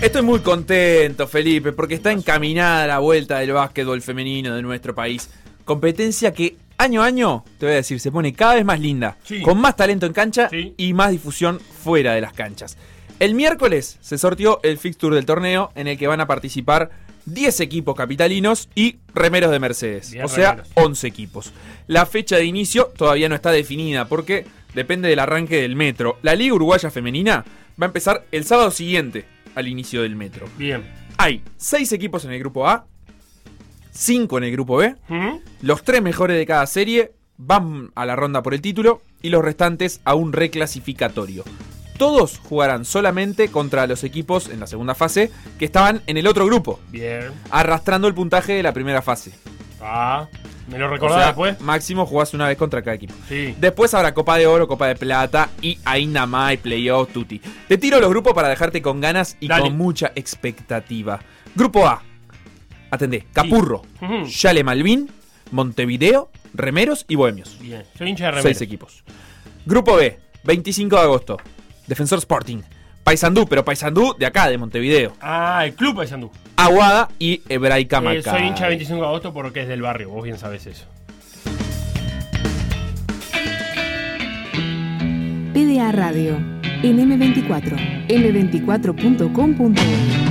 Estoy muy contento, Felipe, porque está encaminada la vuelta del básquetbol femenino de nuestro país. Competencia que año a año, te voy a decir, se pone cada vez más linda, Sí. con más talento en cancha Sí. y más difusión fuera de las canchas. El miércoles se sortió el fixture del torneo en el que van a participar 10 equipos capitalinos y remeros de Mercedes, o sea, remeros. 11 equipos. La fecha de inicio todavía no está definida porque depende del arranque del metro. La Liga Uruguaya Femenina va a empezar el sábado siguiente al inicio del metro. Bien. Hay 6 equipos en el grupo A, 5 en el grupo B, ¿Mm? los 3 mejores de cada serie van a la ronda por el título y los restantes a un reclasificatorio. Todos jugarán solamente contra los equipos en la segunda fase que estaban en el otro grupo, Bien. arrastrando el puntaje de la primera fase. Ah, ¿me lo O recordás sea, después? máximo jugás una vez contra cada equipo. Sí. Después habrá Copa de Oro, Copa de Plata y ahí nada más hay Playoff Tutti. Te tiro los grupos para dejarte con ganas y Dale. con mucha expectativa. Grupo A. Atendé. Capurro. Yale Malvin, Montevideo, Remeros y Bohemios. Bien. Soy hincha de Seis remeros. equipos. Grupo B. 25 de agosto. Defensor Sporting. Paysandú, pero Paysandú de acá, de Montevideo. Ah, el club de Sandú. Aguada y Hebraica Eh, Maccabi. soy hincha de 25 de agosto porque es del barrio, vos bien sabés eso. PDA Radio. En M24. M24.com.uy.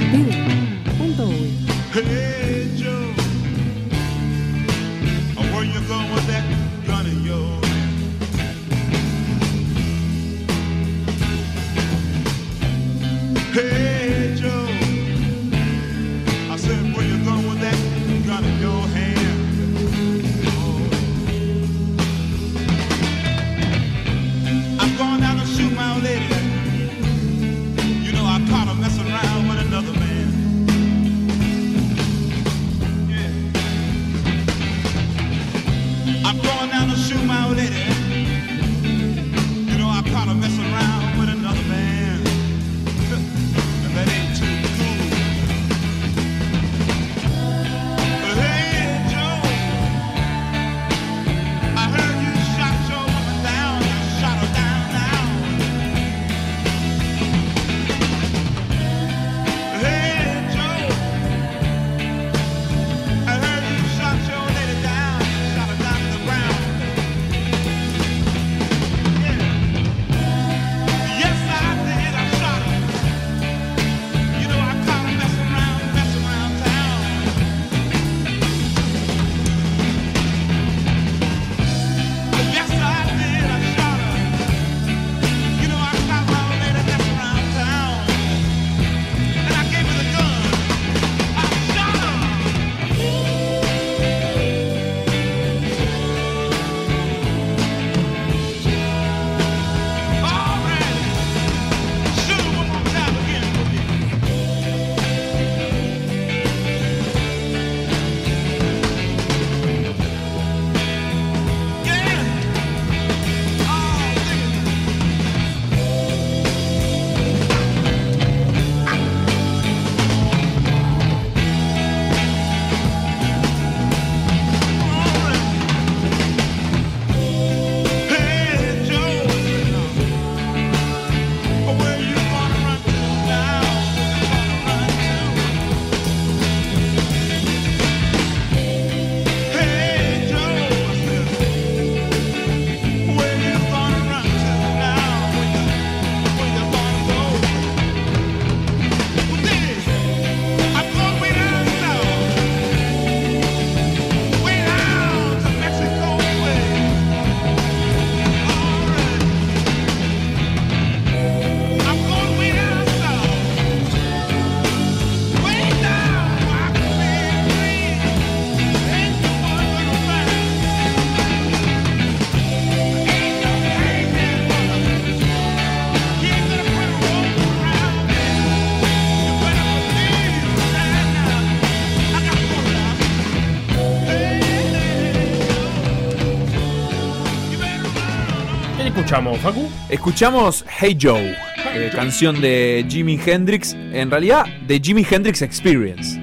escuchamos, Facu? Escuchamos Hey Joe, eh, canción de Jimi Hendrix, en realidad de Jimi Hendrix Experience,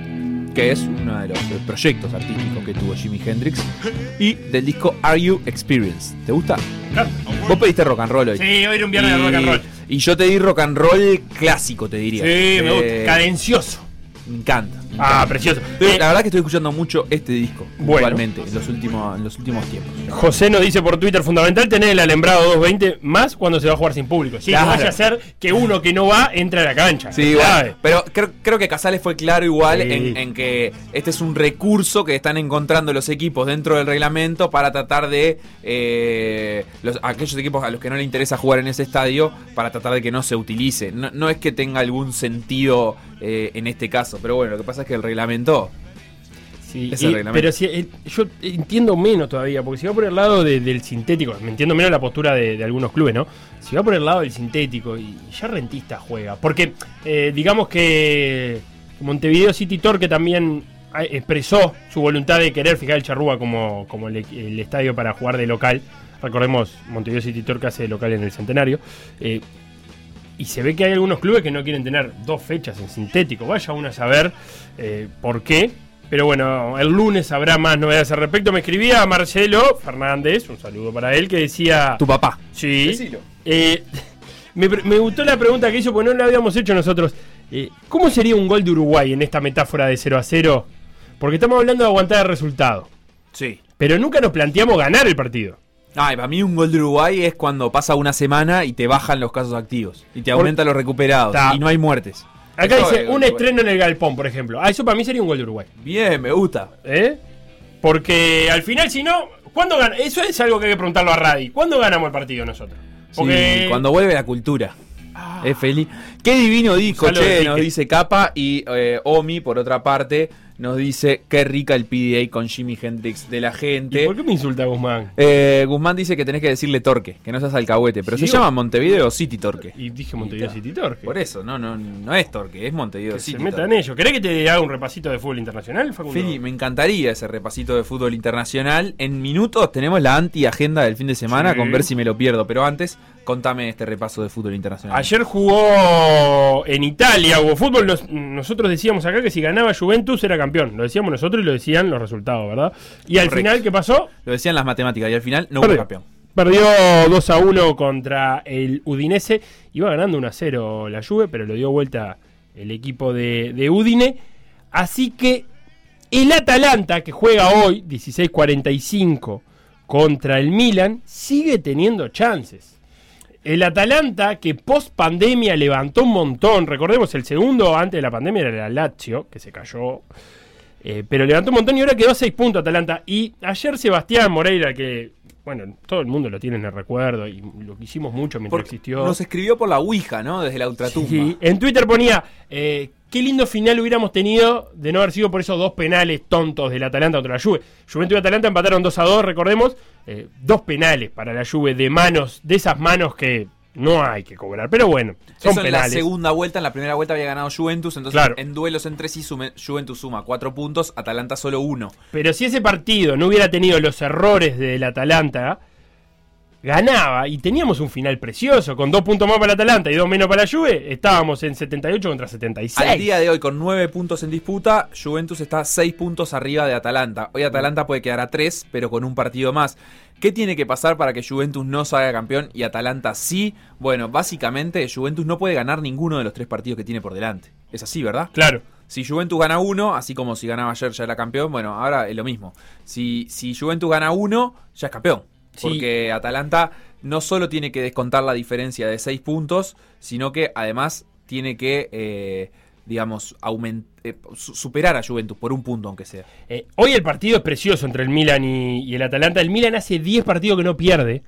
que es uno de los eh, proyectos artísticos que tuvo Jimi Hendrix, y del disco Are You Experience. ¿Te gusta? Claro. Vos pediste rock and roll hoy. Sí, hoy era un viernes de rock and roll. Y yo te di rock and roll clásico, te diría. Sí, me gusta. Eh, Cadencioso. Me encanta. Ah, precioso. Estoy- Eh, la verdad que estoy escuchando mucho este disco, Bueno. actualmente, en los últimos, en los últimos tiempos. José nos dice por Twitter, fundamental tener el alembrado 220 más cuando se va a jugar sin público. Sí, Claro. no vaya a ser que uno que no va entre a la cancha. Sí, bueno, pero creo, creo que Casales fue claro igual Sí. en, en que este es un recurso que están encontrando los equipos dentro del reglamento para tratar de eh, los, aquellos equipos a los que no le interesa jugar en ese estadio para tratar de que no se utilice. No, no es que tenga algún sentido eh, en este caso, pero bueno, lo que pasa es que el reglamento Sí, Ese y- reglamento. pero si, eh, yo entiendo menos todavía, porque si va por el lado de- del sintético, me entiendo menos la postura de, de algunos clubes, ¿no? Si va por el lado del sintético y ya Rentista juega, porque eh, digamos que Montevideo City Torque también expresó su voluntad de querer fijar el Charrúa como, como el, el estadio para jugar de local. Recordemos, Montevideo City Torque hace de local en el Centenario. Eh, y se ve que hay algunos clubes que no quieren tener dos fechas en sintético. Vaya uno a saber eh, por qué. Pero bueno, el lunes habrá más novedades al respecto. Me escribía Marcelo Fernández, un saludo para él, que decía... Tu papá. Sí. Eh, [laughs] me, me gustó la pregunta que hizo, porque no la habíamos hecho nosotros. Eh, ¿Cómo sería un gol de Uruguay en esta metáfora de 0 a 0? Porque estamos hablando de aguantar el resultado. Sí. Pero nunca nos planteamos ganar el partido. Ay, para mí un gol de Uruguay es cuando pasa una semana y te bajan los casos activos. Y te aumentan los recuperados. Ta. Y no hay muertes. Acá Eso dice un estreno en el Galpón, por ejemplo. Ah, eso para mí sería un gol de Uruguay. Bien, me gusta. ¿Eh? Porque al final, si no, ¿cuándo gana? Eso es algo que hay que preguntarlo a Radi. ¿Cuándo ganamos el partido nosotros? Porque Sí, cuando vuelve la cultura. Es feliz. Qué divino disco, che, nos dice Capa. Y eh, Omi, por otra parte, nos dice qué rica el PDA con Jimi Hendrix de la ¿Y gente. por qué me insulta Guzmán? Eh, Guzmán dice que tenés que decirle Torque, que no seas alcahuete, pero Sí, se llama Montevideo City Torque. Y dije Montevideo. City Torque. Por eso, no, no, no es Torque, es Montevideo Que se City. metan Torque. ellos. ¿Querés que te haga un repasito de fútbol internacional, Facundo? Feli, me encantaría ese repasito de fútbol internacional. En minutos tenemos la anti-agenda del fin de semana Sí. con ver si me lo pierdo. Pero antes, contame este repaso de fútbol internacional. Ayer jugó en Italia, hubo fútbol. Nos- nosotros decíamos acá que si ganaba Juventus era campeón. Lo decíamos nosotros y lo decían los resultados, ¿verdad? Y al final, ¿qué pasó? Lo decían las matemáticas y al final no hubo campeón. Perdió 2 a 1 contra el Udinese. Iba ganando 1 a 0 la Juve, pero lo dio vuelta el equipo de, de Udine. Así que el Atalanta, que juega hoy, 16-45, contra el Milan, sigue teniendo chances. El Atalanta, que post pandemia levantó un montón, recordemos, el segundo antes de la pandemia era el Lazio, que se cayó, eh, pero levantó un montón y ahora quedó a 6 puntos Atalanta. Y ayer Sebastián Moreira, que, bueno, todo el mundo lo tiene en el recuerdo y lo que hicimos mucho mientras Porque existió. Nos escribió por la Ouija, ¿no? Desde la ultratumba. Sí, en Twitter ponía, eh, qué lindo final hubiéramos tenido de no haber sido por esos dos penales tontos del Atalanta contra la Juve. Juventud y Atalanta empataron 2 a 2, recordemos, eh, dos penales para la Juve de manos, de esas manos que no hay que cobrar, pero bueno, son Eso en la segunda vuelta, en la primera vuelta había ganado Juventus, entonces Claro. en duelos entre sí sume- Juventus suma cuatro puntos, Atalanta solo uno. Pero si ese partido no hubiera tenido los errores del Atalanta, ganaba y teníamos un final precioso, con dos puntos más para el Atalanta y dos menos para la Juve, estábamos en 78 contra 76. Al día de hoy, con nueve puntos en disputa, Juventus está seis puntos arriba de Atalanta. Hoy Atalanta puede quedar a tres, pero con un partido más. ¿Qué tiene que pasar para que Juventus no salga campeón y Atalanta sí? Bueno, básicamente Juventus no puede ganar ninguno de los tres partidos que tiene por delante. Es así, ¿verdad? Claro. Si Juventus gana uno, así como si ganaba ayer ya era campeón, bueno, ahora es lo mismo. Si, si Juventus gana uno, ya es campeón. Sí. Porque Atalanta no solo tiene que descontar la diferencia de seis puntos, sino que además tiene que, eh, digamos, eh, su- superar a Juventus por un punto, aunque sea. Eh, hoy el partido es precioso entre el Milan y, y el Atalanta. El Milan hace 10 partidos que no pierde.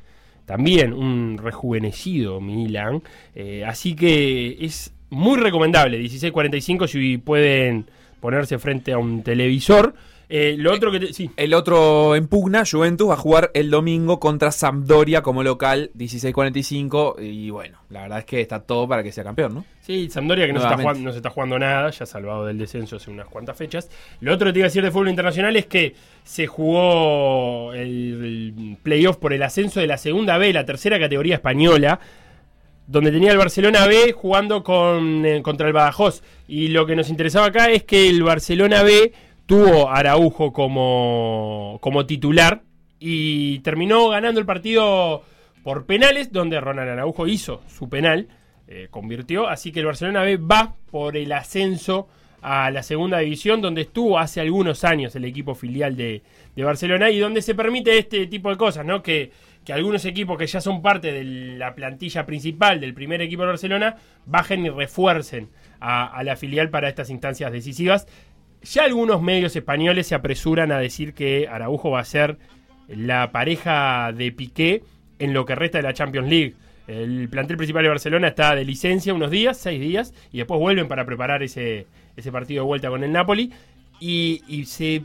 También un rejuvenecido Milan. Eh, así que es muy recomendable. 16.45 si pueden ponerse frente a un televisor. Eh, lo otro que... te- sí. El otro en pugna, Juventus, va a jugar el domingo contra Sampdoria como local, 16-45. Y bueno, la verdad es que está todo para que sea campeón, ¿no? Sí, Sampdoria que no se, está jugando, no se está jugando nada, ya salvado del descenso hace unas cuantas fechas. Lo otro que te iba a decir de fútbol internacional es que se jugó el, el playoff por el ascenso de la segunda B, la tercera categoría española, donde tenía el Barcelona B jugando con, eh, contra el Badajoz. Y lo que nos interesaba acá es que el Barcelona B tuvo Araujo como, como titular y terminó ganando el partido por penales, donde Ronald Araujo hizo su penal, eh, convirtió. Así que el Barcelona B va por el ascenso a la segunda división, donde estuvo hace algunos años el equipo filial de, de Barcelona y donde se permite este tipo de cosas, ¿no? Que, que algunos equipos que ya son parte de la plantilla principal del primer equipo de Barcelona bajen y refuercen a la filial para estas instancias decisivas. Ya algunos medios españoles se apresuran a decir que Araujo va a ser la pareja de Piqué en lo que resta de la Champions League. El plantel principal de Barcelona está de licencia unos días, seis días, y después vuelven para preparar ese, partido de vuelta con el Napoli. Y, y se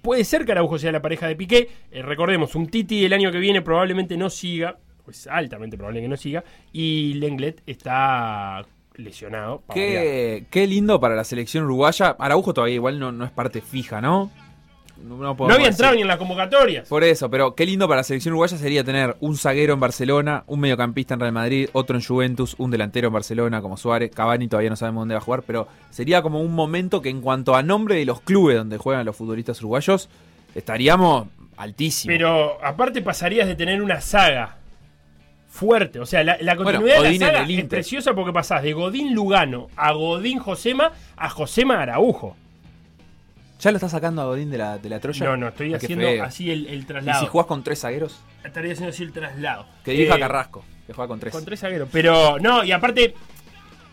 puede ser que Araujo sea la pareja de Piqué. Eh, recordemos, un Titi el año que viene probablemente no siga, pues altamente probable que no siga, y Lenglet está lesionado. para. Qué, qué lindo para la selección uruguaya. Araujo todavía igual no, no es parte fija, ¿no? No, no No podemos había entrado ni en las convocatorias. Por eso, pero qué lindo para la selección uruguaya sería tener un zaguero en Barcelona, un mediocampista en Real Madrid, otro en Juventus, un delantero en Barcelona como Suárez, Cavani todavía no sabemos dónde va a jugar, pero sería como un momento que en cuanto a nombre de los clubes donde juegan los futbolistas uruguayos, estaríamos altísimos. Pero aparte pasarías de tener una saga fuerte. O sea, la, la Bueno, continuidad de la saga es Inter. preciosa porque pasás de Godín Lugano a Godín Josema a Josema Araujo. ¿Ya lo está sacando a Godín de la, de la Troya? No, no, estoy Ah, haciendo así el, el ¿Y traslado. si jugás con tres zagueros? Estaría haciendo así el traslado. Que dirija Eh, Carrasco, que juega con tres. Con tres zagueros. Pero no, y aparte,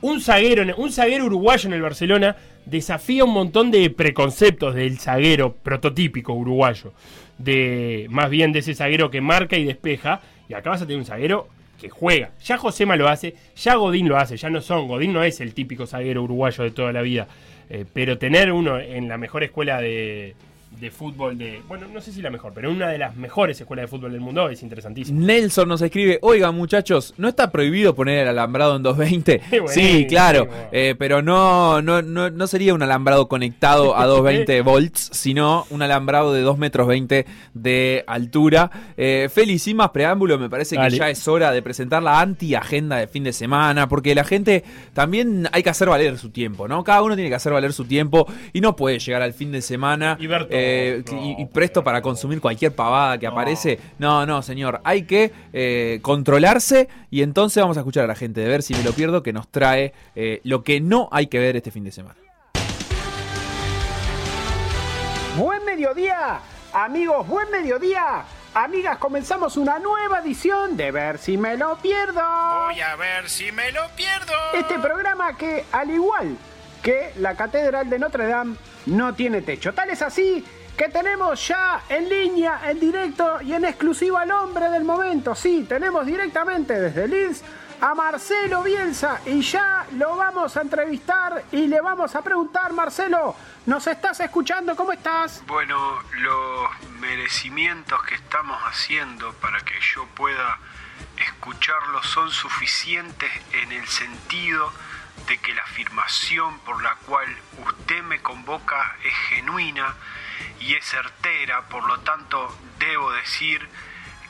un zaguero, un zaguero uruguayo en el Barcelona desafía un montón de preconceptos del zaguero prototípico uruguayo. De más bien de ese zaguero que marca y despeja. Y acá vas a tener un zaguero que juega. Ya Josema lo hace, ya Godín lo hace, ya no son. Godín no es el típico zaguero uruguayo de toda la vida. Eh, pero tener uno en la mejor escuela de, de fútbol de. Bueno, no sé si la mejor, pero una de las mejores escuelas de fútbol del mundo es interesantísimo. Nelson nos escribe, oiga muchachos, ¿no está prohibido poner el alambrado en 220? [laughs] Qué sí, claro, eh, pero no, no, no, no sería un alambrado conectado a 220 [laughs] volts, sino un alambrado de 2 metros 20 de altura. Eh, Feli, sin más preámbulo, me parece Dale. que ya es hora de presentar la anti-agenda de fin de semana, porque la gente también hay que hacer valer su tiempo, ¿no? Cada uno tiene que hacer valer su tiempo y no puede llegar al fin de semana Y ver todo. eh, No, y, y presto para consumir cualquier pavada que aparece. No, no, señor. Hay que eh, controlarse y entonces vamos a escuchar a la gente de ver si me lo pierdo que nos trae eh, lo que no hay que ver este fin de semana. Buen mediodía, amigos, buen mediodía. Amigas, comenzamos una nueva edición de Ver si me lo pierdo. Voy a ver si me lo pierdo. Este programa que, al igual que la Catedral de Notre Dame, no tiene techo. Tal es así que tenemos ya en línea, en directo y en exclusiva al hombre del momento. Sí, tenemos directamente desde Linz a Marcelo Bielsa y ya lo vamos a entrevistar y le vamos a preguntar, Marcelo, ¿nos estás escuchando? ¿Cómo estás? Bueno, los merecimientos que estamos haciendo para que yo pueda escucharlo son suficientes en el sentido de que la afirmación por la cual usted me convoca es genuina y es certera, por lo tanto debo decir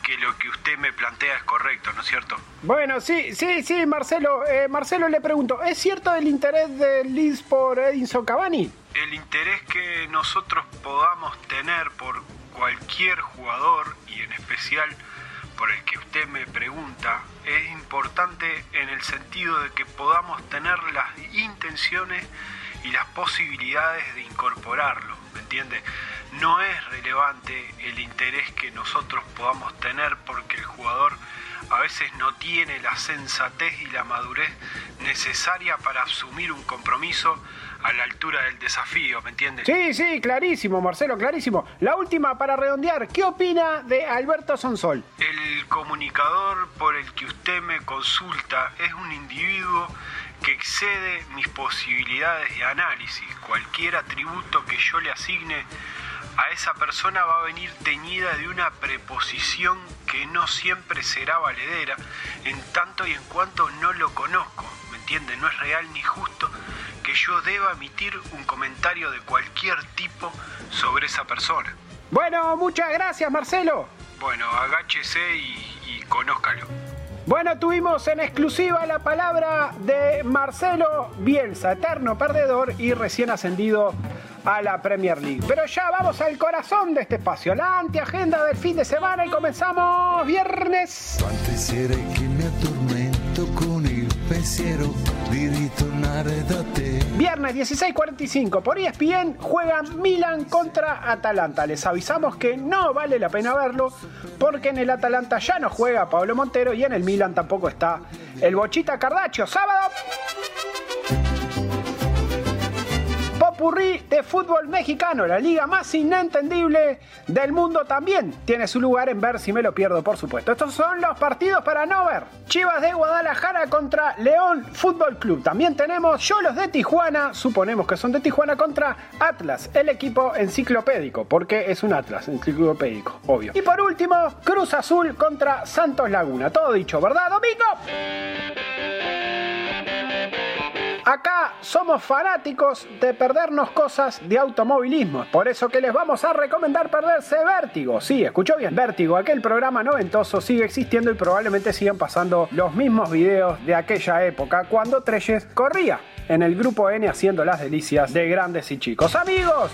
que lo que usted me plantea es correcto, ¿no es cierto? Bueno, sí, sí, sí, Marcelo. Eh, Marcelo le pregunto, ¿es cierto el interés del Leeds por Edinson Cavani? el interés que nosotros podamos tener por cualquier jugador y en especial por el que usted me pregunta es importante en el sentido de que podamos tener las intenciones y las posibilidades de incorporarlo, ¿me entiende? No es relevante el interés que nosotros podamos tener porque el jugador a veces no tiene la sensatez y la madurez necesaria para asumir un compromiso a la altura del desafío, ¿me entiendes? Sí, sí, clarísimo, Marcelo, clarísimo. La última para redondear, ¿qué opina de Alberto Sonsol? El comunicador por el que usted me consulta es un individuo que excede mis posibilidades de análisis. Cualquier atributo que yo le asigne a esa persona va a venir teñida de una preposición que no siempre será valedera, en tanto y en cuanto no lo conozco. ¿Me entiende? No es real ni justo que yo deba emitir un comentario de cualquier tipo sobre esa persona. Bueno, muchas gracias, Marcelo. Bueno, agáchese y, y conózcalo. Bueno, tuvimos en exclusiva la palabra de Marcelo Bielsa, eterno perdedor y recién ascendido a la Premier League. Pero ya vamos al corazón de este espacio, la antiagenda del fin de semana y comenzamos viernes. Pensiero di ritornare. Viernes 16:45 por ESPN juegan Milan contra Atalanta. Les avisamos que no vale la pena verlo porque en el Atalanta ya no juega Pablo Montero y en el Milan tampoco está el Bochita Cardaccio. Sábado. Popurrí de fútbol mexicano, la liga más inentendible del mundo también tiene su lugar en ver si me lo pierdo, por supuesto. Estos son los partidos para no ver. Chivas de Guadalajara contra León Fútbol Club. También tenemos Cholos de Tijuana, suponemos que son de Tijuana contra Atlas, el equipo enciclopédico, porque es un Atlas enciclopédico, obvio. Y por último, Cruz Azul contra Santos Laguna. Todo dicho, ¿verdad, Domingo? Acá somos fanáticos de perdernos cosas de automovilismo. Por eso que les vamos a recomendar perderse Vértigo. Sí, escuchó bien, Vértigo, aquel programa noventoso sigue existiendo y probablemente sigan pasando los mismos videos de aquella época cuando Treyes corría en el grupo N haciendo las delicias de grandes y chicos. Amigos,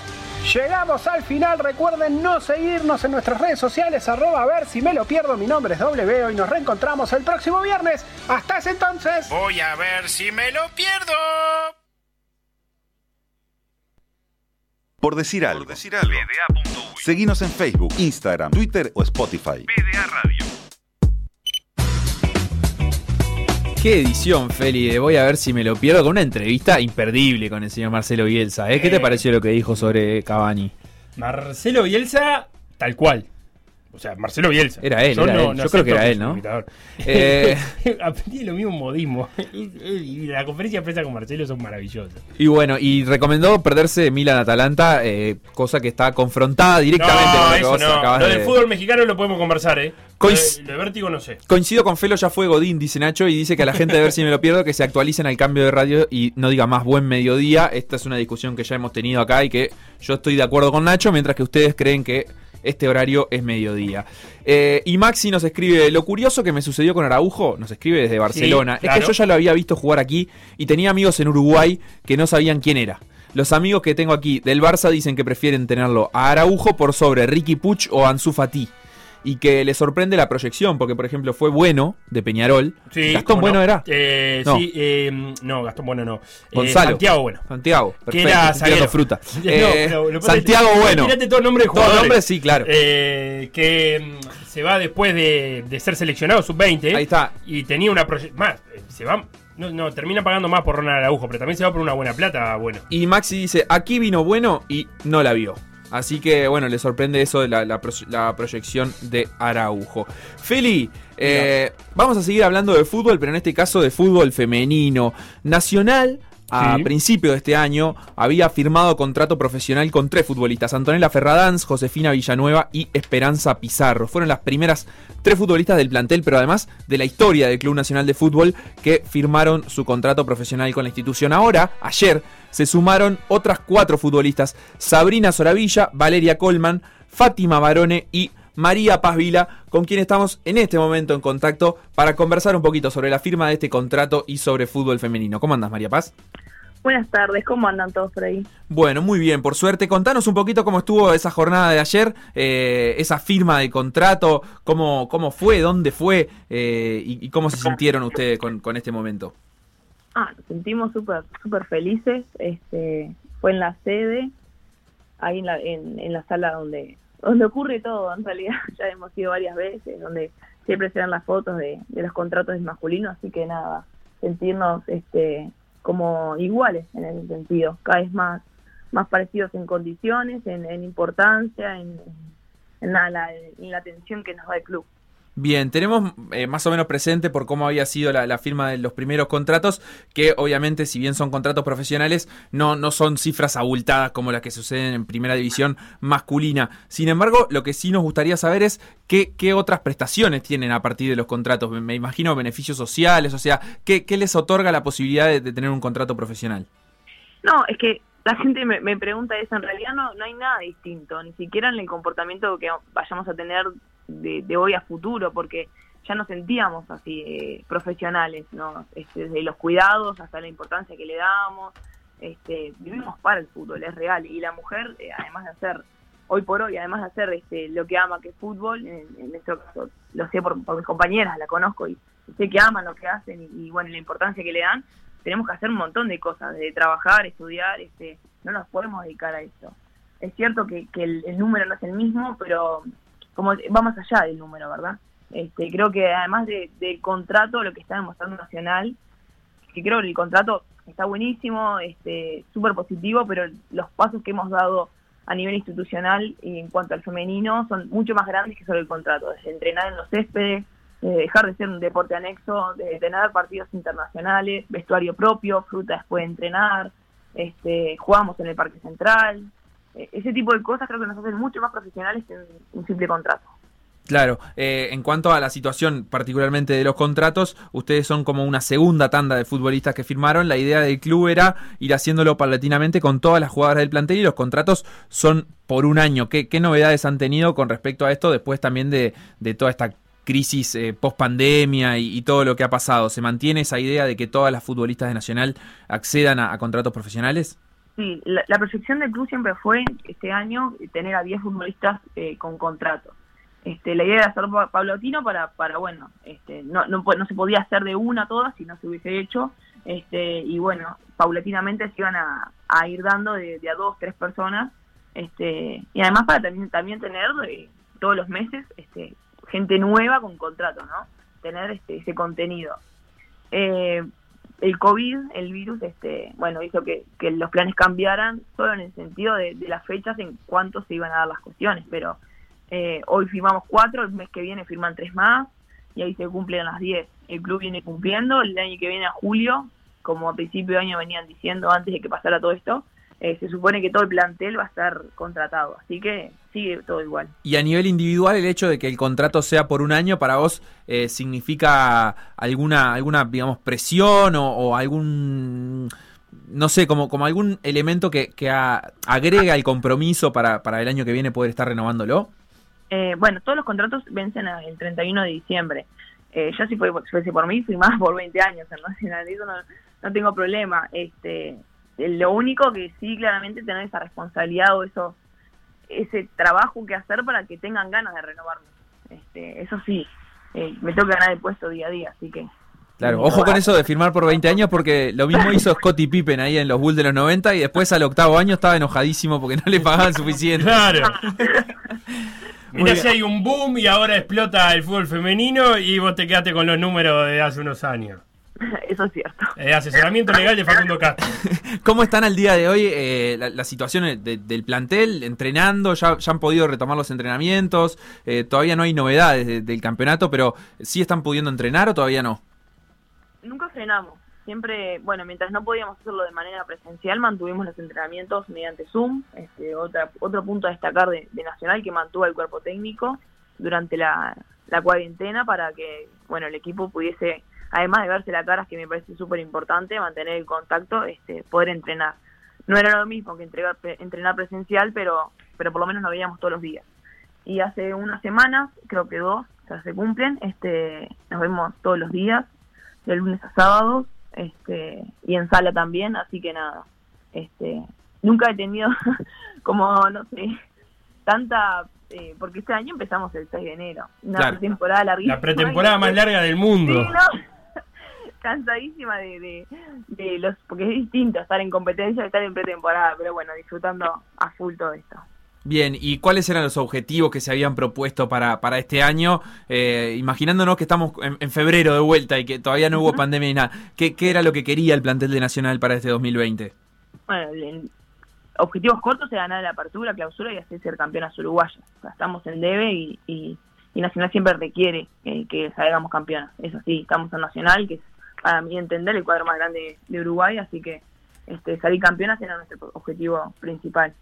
Llegamos al final, recuerden no seguirnos en nuestras redes sociales, arroba a ver si me lo pierdo, mi nombre es W y nos reencontramos el próximo viernes. Hasta ese entonces. Voy a ver si me lo pierdo. Por decir algo. Seguinos en Facebook, Instagram, Twitter o Spotify. Qué edición, Feli, de voy a ver si me lo pierdo con una entrevista imperdible con el señor Marcelo Bielsa. ¿eh? ¿Qué te Eh. pareció lo que dijo sobre Cavani? Marcelo Bielsa, tal cual. O sea, Marcelo Bielsa. Era él, era él. Yo creo que era él, ¿no? Eh. [laughs] Aprendí lo mismo modismo. [laughs] y la conferencia de prensa con Marcelo son maravillosas. Y bueno, y recomendó perderse Milan-Atalanta, eh, cosa que está confrontada directamente no, con lo que eso vos no. Lo de- del fútbol mexicano lo podemos conversar, ¿eh? Lo Coinc- de, lo de vértigo no sé. Coincido con Felo, ya fue Godín, dice Nacho, y dice que a la gente de ver si me lo pierdo, que se actualicen al cambio de radio y no diga más buen mediodía. Esta es una discusión que ya hemos tenido acá y que yo estoy de acuerdo con Nacho, mientras que ustedes creen que este horario es mediodía. Eh, y Maxi nos escribe, lo curioso que me sucedió con Araujo, nos escribe desde Barcelona, es claro. que yo ya lo había visto jugar aquí y tenía amigos en Uruguay que no sabían quién era. Los amigos que tengo aquí del Barça dicen que prefieren tenerlo a Araujo por sobre Ricky Puch o Ansu Fati. Y que le sorprende la proyección, porque por ejemplo fue bueno de Peñarol. Sí, Gastón ¿cómo Bueno no? era. Eh, No. Sí, eh, no, Gastón Bueno no. Eh, Gonzalo. Santiago Bueno. Santiago, Que perfecto, era fruta. [laughs] No, lo que pasa es que- Santiago Bueno. Tirate todo el nombre de Todo jugadores. nombre, sí, claro. Eh, que mm, se va después de, de ser seleccionado sub-20. Ahí está. Y tenía una proyección. Más, eh, se va. No, no, termina pagando más por Ronald Araujo, pero también se va por una buena plata. Bueno. Y Maxi dice, aquí vino bueno y no la vio. Así que bueno, le sorprende eso de la, la pro- la proyección de Araujo. Feli, eh, vamos a seguir hablando de fútbol, pero en este caso de fútbol femenino. Nacional, a Sí. principio de este año, había firmado contrato profesional con tres futbolistas. Antonella Ferradanz, Josefina Villanueva y Esperanza Pizarro. Fueron las primeras tres futbolistas del plantel, pero además de la historia del Club Nacional de Fútbol que firmaron su contrato profesional con la institución. Ahora, ayer, se sumaron otras cuatro futbolistas, Sabrina Soravilla, Valeria Colman, Fátima Barone y María Paz Vila, con quien estamos en este momento en contacto para conversar un poquito sobre la firma de este contrato y sobre fútbol femenino. ¿Cómo andas, María Paz? Buenas tardes, ¿cómo andan todos por ahí? Bueno, muy bien, por suerte. Contanos un poquito cómo estuvo esa jornada de ayer, eh, esa firma de contrato, cómo, cómo fue, dónde fue eh, y, y cómo se sintieron ustedes con, con este momento. Ah, nos sentimos súper súper felices. Este, fue en la sede, ahí en la, en, en la sala donde donde ocurre todo, en realidad. [laughs] Ya hemos ido varias veces, donde siempre se dan las fotos de, de los contratos masculinos, así que nada, sentirnos este como iguales en ese sentido, cada vez más más parecidos en condiciones, en, importancia, en, la, en la atención que nos da el club. Bien, tenemos eh, más o menos presente por cómo había sido la, firma de los primeros contratos, que obviamente si bien son contratos profesionales, no, no son cifras abultadas como las que suceden en primera división masculina. Sin embargo, lo que sí nos gustaría saber es qué, qué otras prestaciones tienen a partir de los contratos. Me, imagino beneficios sociales, o sea, ¿qué, qué les otorga la posibilidad de, de tener un contrato profesional? No, es que la gente me, me pregunta eso, en realidad no, no hay nada distinto, ni siquiera en el comportamiento que vayamos a tener de, de hoy a futuro, porque ya nos sentíamos así eh, profesionales, ¿no? Este, desde los cuidados hasta la importancia que le damos, este, vivimos para el fútbol, es real, y la mujer, eh, además de hacer, hoy por hoy, además de hacer este, lo que ama, que es fútbol, en, en caso, lo sé por, mis compañeras, la conozco y sé que aman lo que hacen y, bueno, la importancia que le dan, tenemos que hacer un montón de cosas, de trabajar, estudiar, este, no nos podemos dedicar a esto. Es cierto que, que el número no es el mismo, pero como va más allá del número, ¿verdad? Este, creo que además de- del contrato, lo que está demostrando Nacional, que creo que el contrato está buenísimo, este, súper positivo, pero los pasos que hemos dado a nivel institucional y en cuanto al femenino son mucho más grandes que solo el contrato, desde entrenar en los céspedes, de dejar de ser un deporte anexo, de tener partidos internacionales, vestuario propio, fruta después de entrenar, este, jugamos en el Parque Central, ese tipo de cosas creo que nos hacen mucho más profesionales que un, simple contrato. Claro, eh, en cuanto a la situación particularmente de los contratos, ustedes son como una segunda tanda de futbolistas que firmaron. La idea del club era ir haciéndolo paulatinamente con todas las jugadoras del plantel y los contratos son por un año. ¿Qué, qué novedades han tenido con respecto a esto después también de, de toda esta crisis eh, post pandemia y, todo lo que ha pasado? ¿Se mantiene esa idea de que todas las futbolistas de Nacional accedan a contratos profesionales? Sí, la, la, proyección del club siempre fue este año tener a 10 futbolistas eh, con contrato. Este, la idea era hacerlo paulatino para, para bueno, este, no, no, no, se podía hacer de una todas si no se hubiese hecho, este, y bueno, paulatinamente se iban a, a ir dando de, a dos, tres personas, este, y además para también, también tener de, todos los meses este, gente nueva con contrato, ¿no? Tener este, ese contenido. Eh, el COVID, el virus, este, bueno, hizo que, los planes cambiaran solo en el sentido de, de las fechas en cuánto se iban a dar las cuestiones, pero eh, hoy firmamos cuatro, el mes que viene firman tres más y ahí se cumplen las diez. El club viene cumpliendo, el año que viene a julio, como a principio de año venían diciendo antes de que pasara todo esto, eh, se supone que todo el plantel va a estar contratado, así que sigue todo igual. Y a nivel individual, el hecho de que el contrato sea por un año para vos eh, significa alguna, alguna, digamos, presión o, o algún no sé, como, como algún elemento que, que a, agrega el compromiso para, para el año que viene poder estar renovándolo? Eh, bueno, todos los contratos vencen el 31 de diciembre. Eh, yo si fuese por mí, fui más por 20 años en Nacional, eso no, no tengo problema. Este, lo único que sí, claramente, tener esa responsabilidad o eso, ese trabajo que hacer para que tengan ganas de renovarme. Este, eso sí, eh, me tengo que ganar el puesto día a día, así que... Claro, ojo con eso de firmar por 20 años porque lo mismo hizo [laughs] Scottie Pippen ahí en los Bulls de los 90 y después al octavo año estaba enojadísimo porque no le pagaban suficiente. Claro. [laughs] Mira si hay un boom y ahora explota el fútbol femenino y vos te quedaste con los números de hace unos años. [laughs] Eso es cierto. Eh, asesoramiento legal de Facundo Castro. [laughs] ¿Cómo están al día de hoy eh, la, la, situación de, del plantel? ¿Entrenando? ¿Ya, ya han podido retomar los entrenamientos? Eh, todavía no hay novedades de, del campeonato, pero ¿sí están pudiendo entrenar o todavía no? Nunca frenamos. Siempre, bueno, mientras no podíamos hacerlo de manera presencial, mantuvimos los entrenamientos mediante Zoom. Este, otra, otro punto a destacar de, de Nacional que mantuvo el cuerpo técnico durante la, la cuarentena para que, bueno, el equipo pudiese además de verse la cara, que me parece súper importante, mantener el contacto, este, poder entrenar. No era lo mismo que entregar, entrenar presencial, pero, pero por lo menos nos veíamos todos los días. Y hace unas semanas, creo que dos, ya se cumplen, este, nos vemos todos los días, de lunes a sábados, este, y en sala también, así que nada, este, nunca he tenido [laughs] como, no sé, tanta eh, porque este año empezamos el 6 de enero. Una claro. pretemporada larguísima. La pretemporada más larga del mundo. Sí, ¿no? Cansadísima de, de, de, los porque es distinto estar en competencia y estar en pretemporada, pero bueno, disfrutando a full todo esto. Bien, ¿y cuáles eran los objetivos que se habían propuesto para, para este año? Eh, imaginándonos que estamos en, en, febrero de vuelta y que todavía no hubo uh -huh. pandemia ni nada. ¿Qué, ¿Qué, era lo que quería el plantel de Nacional para este 2020? Bueno, objetivos cortos es ganar la apertura, clausura y así ser campeonas uruguayas. O sea, estamos en debe y, y, y Nacional siempre requiere que, que salgamos campeonas. Eso sí, estamos en Nacional, que es para mí entender el cuadro más grande de Uruguay, así que este, salir campeonas era nuestro objetivo principal.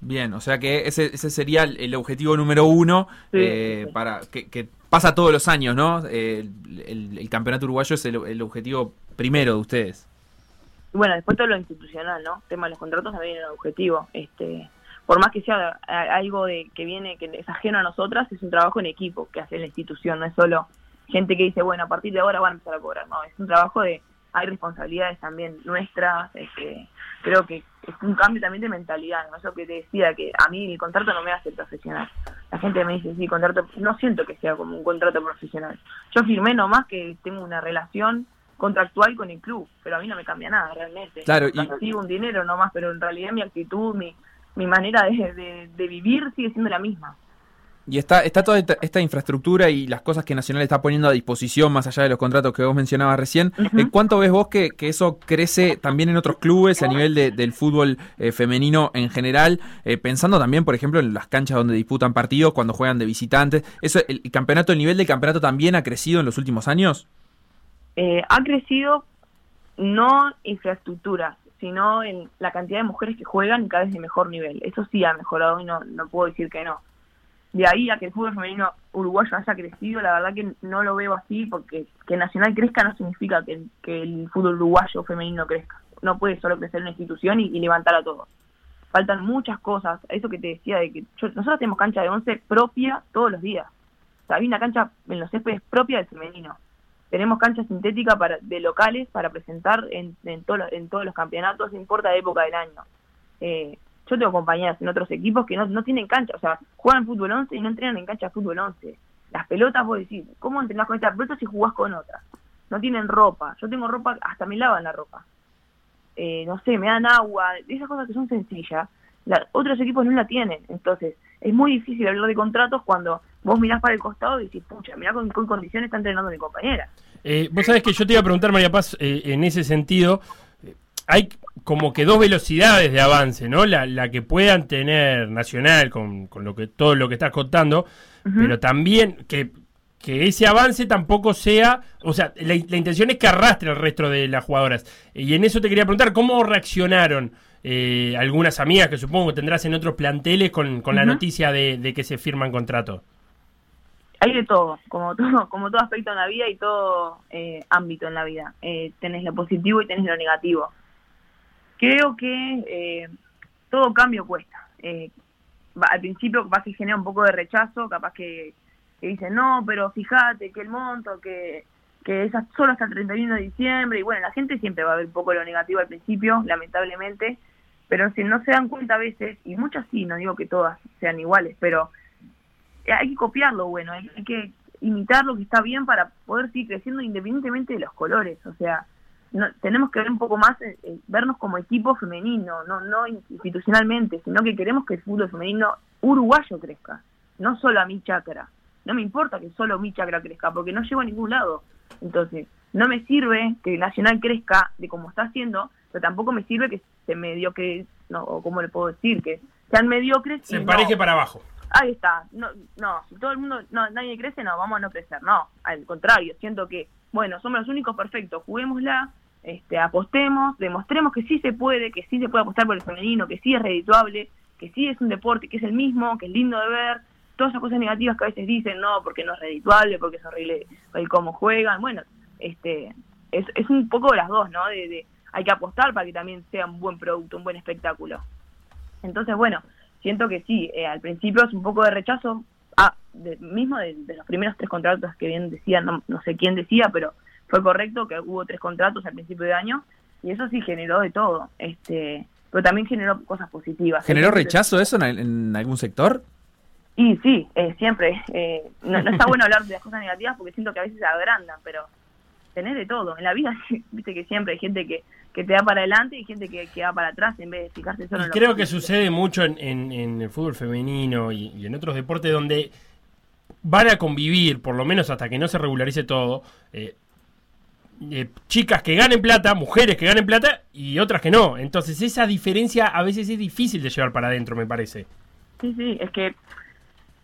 Bien, o sea que ese, ese sería el objetivo número uno sí, eh, sí. para que, que, pasa todos los años, ¿no? Eh, el, el, campeonato uruguayo es el, el, objetivo primero de ustedes. Bueno, después todo lo institucional, ¿no? El tema de los contratos también era el objetivo. Este, por más que sea algo de que viene, que es ajeno a nosotras, es un trabajo en equipo que hace la institución, no es solo gente que dice, bueno, a partir de ahora van a empezar a cobrar. No, es un trabajo de, hay responsabilidades también nuestras, este, creo que es un cambio también de mentalidad, ¿no? Eso que te decía, que a mí el contrato no me hace profesional. La gente me dice, sí, contrato, no siento que sea como un contrato profesional. Yo firmé nomás que tengo una relación contractual con el club, pero a mí no me cambia nada realmente. Claro, y... Recibo un dinero nomás, pero en realidad mi actitud, mi, mi manera de, de, de vivir sigue siendo la misma. Y está, está toda esta, esta infraestructura y las cosas que Nacional está poniendo a disposición, más allá de los contratos que vos mencionabas recién. Eh, ¿Cuánto ves vos que, que eso crece también en otros clubes a nivel de- del fútbol eh, femenino en general? Eh, pensando también, por ejemplo, en las canchas donde disputan partidos, cuando juegan de visitantes. ¿Eso, el, el campeonato, el nivel del campeonato también ha crecido en los últimos años? Eh, ha crecido no infraestructura, sino en la cantidad de mujeres que juegan y cada vez de mejor nivel. Eso sí ha mejorado y no, no puedo decir que no. De ahí a que el fútbol femenino uruguayo haya crecido, la verdad que no lo veo así, porque que Nacional crezca no significa que, que el fútbol uruguayo femenino crezca. No puede solo crecer una institución y, levantar a todos. Faltan muchas cosas. Eso que te decía de que yo- nosotros tenemos cancha de 11 propia todos los días. O una cancha en los céspedes propia del femenino. Tenemos cancha sintética para, de locales para presentar en, en, todos los- en todos los campeonatos, no importa la época del año. Eh, yo tengo compañeras en otros equipos que no, no tienen cancha, o sea, juegan fútbol 11 y no entrenan en cancha fútbol 11. Las pelotas, vos decís, ¿cómo entrenás con esta pelota si jugás con otra? No tienen ropa, yo tengo ropa, hasta me lavan la ropa. Eh, no sé, me dan agua, esas cosas que son sencillas, la- otros equipos no la tienen. Entonces, es muy difícil hablar de contratos cuando vos mirás para el costado y decís, pucha, mirá con qué condiciones está entrenando mi compañera. Eh, vos sabés que yo te iba a preguntar, María Paz, eh, en ese sentido, eh, hay como que dos velocidades de avance, ¿no? La, la que puedan tener Nacional con, con lo que todo lo que estás contando, pero también que, que ese avance tampoco sea, o sea, la, la intención es que arrastre al resto de las jugadoras. Y en eso te quería preguntar, ¿cómo reaccionaron eh, algunas amigas que supongo que tendrás en otros planteles con, con la noticia de, de que se firman contratos? hay de todo, como [laughs] todo, como todo aspecto en la vida y todo eh, ámbito en la vida. Eh, tenés lo positivo y tenés lo negativo. Creo que eh, todo cambio cuesta. Eh, al principio capaz que genera un poco de rechazo, capaz que, que dicen, no, pero fíjate que el monto, que, que es solo hasta el 31 de diciembre, y bueno, la gente siempre va a ver un poco lo negativo al principio, lamentablemente, pero si no se dan cuenta a veces, y muchas sí, no digo que todas sean iguales, pero eh, hay que copiar lo bueno, hay, hay que imitar lo que está bien para poder seguir creciendo independientemente de los colores. O sea, no, tenemos que ver un poco más, eh, eh, vernos como equipo femenino, no, no institucionalmente, sino que queremos que el fútbol femenino uruguayo crezca, no solo a mi chakra. No me importa que solo mi chakra crezca, porque no llego a ningún lado. Entonces, no me sirve que Nacional crezca de como está haciendo, pero tampoco me sirve que se mediocre, no, o cómo le puedo decir, que sean mediocres. Se empareje no- para abajo. Ahí está. No, no, si todo el mundo, no, nadie crece, no, vamos a no crecer. No, al contrario, siento que, bueno, somos los únicos perfectos, juguémosla, este, apostemos, demostremos que sí se puede, que sí se puede apostar por el femenino, que sí es redituable, que sí es un deporte, que es el mismo, que es lindo de ver, todas esas cosas negativas que a veces dicen, no, porque no es redituable, porque es horrible el cómo juegan, bueno, este, es, es un poco de las dos, ¿no? De, de- hay que apostar para que también sea un buen producto, un buen espectáculo. Entonces, bueno, siento que sí, eh, al principio es un poco de rechazo, ah, de- mismo de, de los primeros tres contratos que bien decía, no, no sé quién decía, pero fue correcto que hubo tres contratos al principio de año y eso sí generó de todo, este, pero también generó cosas positivas. ¿Generó Entonces, rechazo eso en, en algún sector? Y sí, eh, siempre. eh, no, no está bueno hablar de las cosas negativas porque siento que a veces se agrandan, pero tenés de todo. En la vida, [laughs] viste que siempre hay gente que, que te da para adelante y gente que, que va para atrás en vez de fijarse solo Y en lo creo que sucede mucho en, en- en el fútbol femenino y, y en otros deportes donde van a convivir, por lo menos hasta que no se regularice todo, eh, eh, chicas que ganen plata, mujeres que ganen plata y otras que no. Entonces esa diferencia a veces es difícil de llevar para adentro, me parece. Sí, sí, es que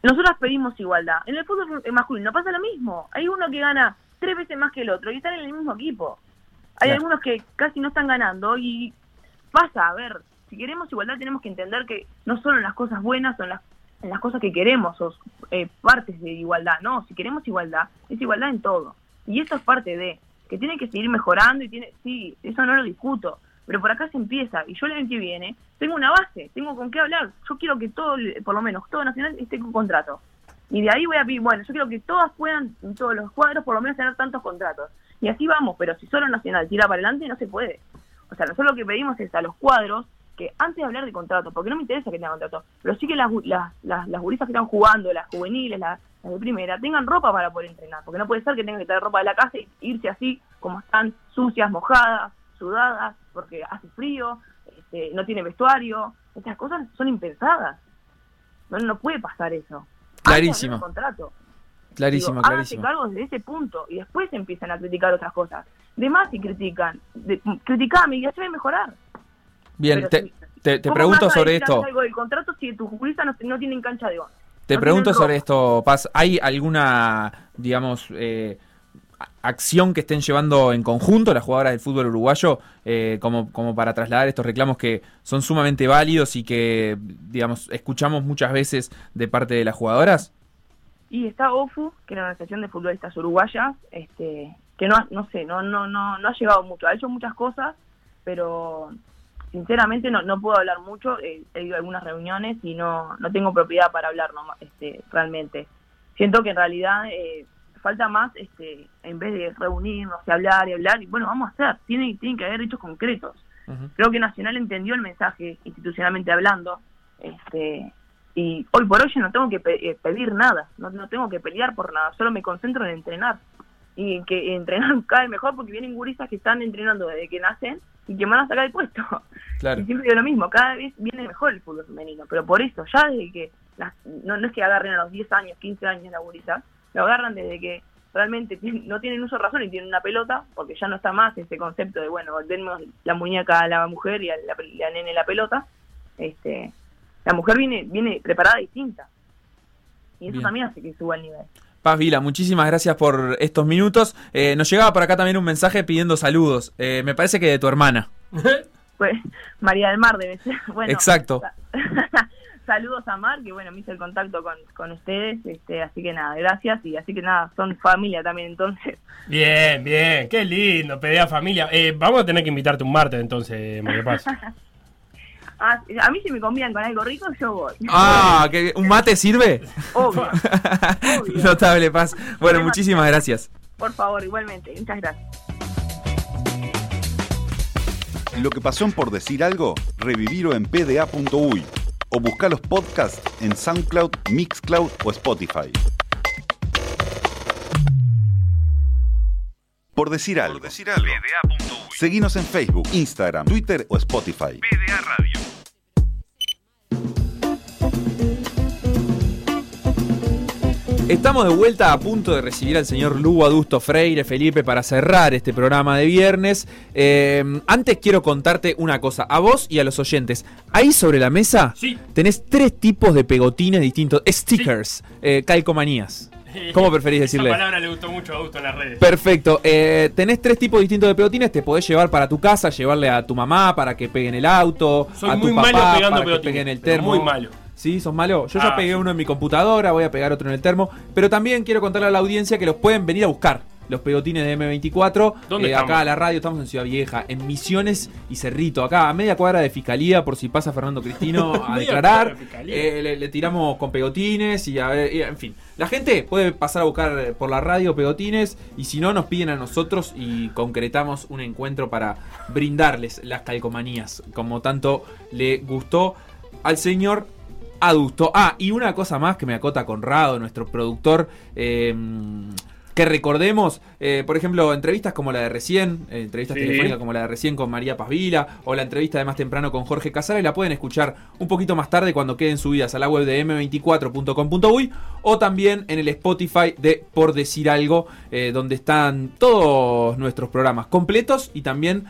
nosotros pedimos igualdad. En el fútbol masculino pasa lo mismo. Hay uno que gana tres veces más que el otro y están en el mismo equipo. Hay Claro. algunos que casi no están ganando y pasa, a ver, si queremos igualdad tenemos que entender que no solo en las cosas buenas son las en las cosas que queremos o eh, partes de igualdad, no, si queremos igualdad, es igualdad en todo. Y esto es parte de, que tiene que seguir mejorando y tiene, sí, eso no lo discuto, pero por acá se empieza y yo el año que viene tengo una base, tengo con qué hablar, yo quiero que todo, por lo menos todo Nacional esté con contrato. Y de ahí voy a pedir, bueno, yo quiero que todas puedan, en todos los cuadros, por lo menos tener tantos contratos. Y así vamos, pero si solo Nacional tira para adelante, no se puede. O sea, nosotros lo que pedimos es a los cuadros que antes de hablar de contrato, porque no me interesa que tengan contrato, pero sí que las, las, las, las gurisas que están jugando, las juveniles, las, las de primera, tengan ropa para poder entrenar, porque no puede ser que tengan que traer ropa de la casa e irse así, como están sucias, mojadas, sudadas, porque hace frío, este, no tiene vestuario, estas cosas son impensadas. No, no puede pasar eso. Clarísimo. Contrato. Clarísimo, Digo, clarísimo. cargo desde ese punto y después empiezan a criticar otras cosas. De más si critican, de, criticame y haceme mejorar. Bien, Pero te, te- te ¿Cómo pregunto sobre esto. algo del contrato si tus futbolistas no, no tienen cancha de once? Te No pregunto sobre esto, Paz. ¿Hay alguna, digamos, eh, acción que estén llevando en conjunto las jugadoras del fútbol uruguayo eh, como, como para trasladar estos reclamos que son sumamente válidos y que, digamos, escuchamos muchas veces de parte de las jugadoras? Y está OFU, que es la Organización de Futbolistas Uruguayas, este, que no, no sé, no, no, no, no ha llegado mucho. Ha hecho muchas cosas, pero sinceramente no, no puedo hablar mucho. eh, he ido a algunas reuniones y no, no tengo propiedad para hablar no, este, realmente. Siento que en realidad eh, falta más, este, en vez de reunirnos y hablar y hablar, y bueno, vamos a hacer. Tienen, tienen que haber hechos concretos. Creo que Nacional entendió el mensaje institucionalmente hablando. Este, y hoy por hoy yo no tengo que pe- eh, pedir nada, no, no tengo que pelear por nada, solo me concentro en entrenar. Y en que entrenar [laughs] cada vez mejor porque vienen gurisas que están entrenando desde que nacen y que me van a sacar el puesto. Claro. Y siempre digo lo mismo, cada vez viene mejor el fútbol femenino, pero por eso, ya desde que, las- no, no es que agarren a los 10 años, 15 años la gurisa, lo agarran desde que realmente no tienen uso de razón y tienen una pelota, porque ya no está más ese concepto de, bueno, dennos la muñeca a la mujer y a la, nene la pelota, este la mujer viene viene preparada distinta. Y eso Bien. también hace que suba el nivel. Paz Vila, muchísimas gracias por estos minutos. Eh, nos llegaba por acá también un mensaje pidiendo saludos. Eh, me parece que de tu hermana. [laughs] Pues María del Mar debe ser. [laughs] Bueno, Exacto. [laughs] saludos a Mar, que bueno, me hizo el contacto con, con ustedes, este, así que nada, gracias, y así que nada, son familia también entonces. Bien, bien, qué lindo, pedía familia. Eh, vamos a tener que invitarte un martes entonces, María Paz. Ah, a mí si me convidan con algo rico, yo voy. Ah, ¿que ¿un mate sirve? Obvio, [laughs] Notable, Paz. Bueno, muchísimas gracias. por favor, igualmente, muchas gracias. Lo que pasó en por decir algo, revivirlo en pda.uy o buscar los podcasts en SoundCloud, Mixcloud o Spotify. Por decir algo. Seguinos en Facebook, Instagram, Twitter o Spotify. Estamos de vuelta a punto de recibir al señor Lugo Adusto Freire, Felipe, para cerrar este programa de viernes. Eh, antes quiero contarte una cosa, a vos y a los oyentes. Ahí sobre la mesa tenés tres tipos de pegotines distintos, stickers, eh, calcomanías. [laughs] ¿Cómo preferís decirle? Esa palabra le gustó mucho a Augusto en las redes. Perfecto. Eh, tenés tres tipos distintos de pegotines. Te podés llevar para tu casa, llevarle a tu mamá para que peguen el auto. Soy a tu muy papá malo pegando para que pegotines, peguen el termo. muy malo. Sí, sos malo. Yo ya Ah, pegué uno en mi computadora, voy a pegar otro en el termo. Pero también quiero contarle a la audiencia que los pueden venir a buscar. Los pegotines de M24. ¿Dónde Eh, acá a la radio estamos en Ciudad Vieja, en Misiones y Cerrito. Acá a media cuadra de Fiscalía, por si pasa Fernando Cristino [laughs] a declarar. de. Eh, le, le tiramos con pegotines y a ver, y, en fin. La gente puede pasar a buscar eh, por la radio pegotines y si no nos piden a nosotros y concretamos un encuentro para brindarles las calcomanías, como tanto le gustó al señor Adusto. Ah, y una cosa más que me acota Conrado, nuestro productor. eh, que recordemos, eh, por ejemplo, entrevistas como la de recién, eh, entrevistas Sí. telefónicas como la de recién con María Pazvila, o la entrevista de más temprano con Jorge Casares, la pueden escuchar un poquito más tarde cuando queden subidas a la web de m24.com.uy o también en el Spotify de Por Decir Algo, eh, donde están todos nuestros programas completos y también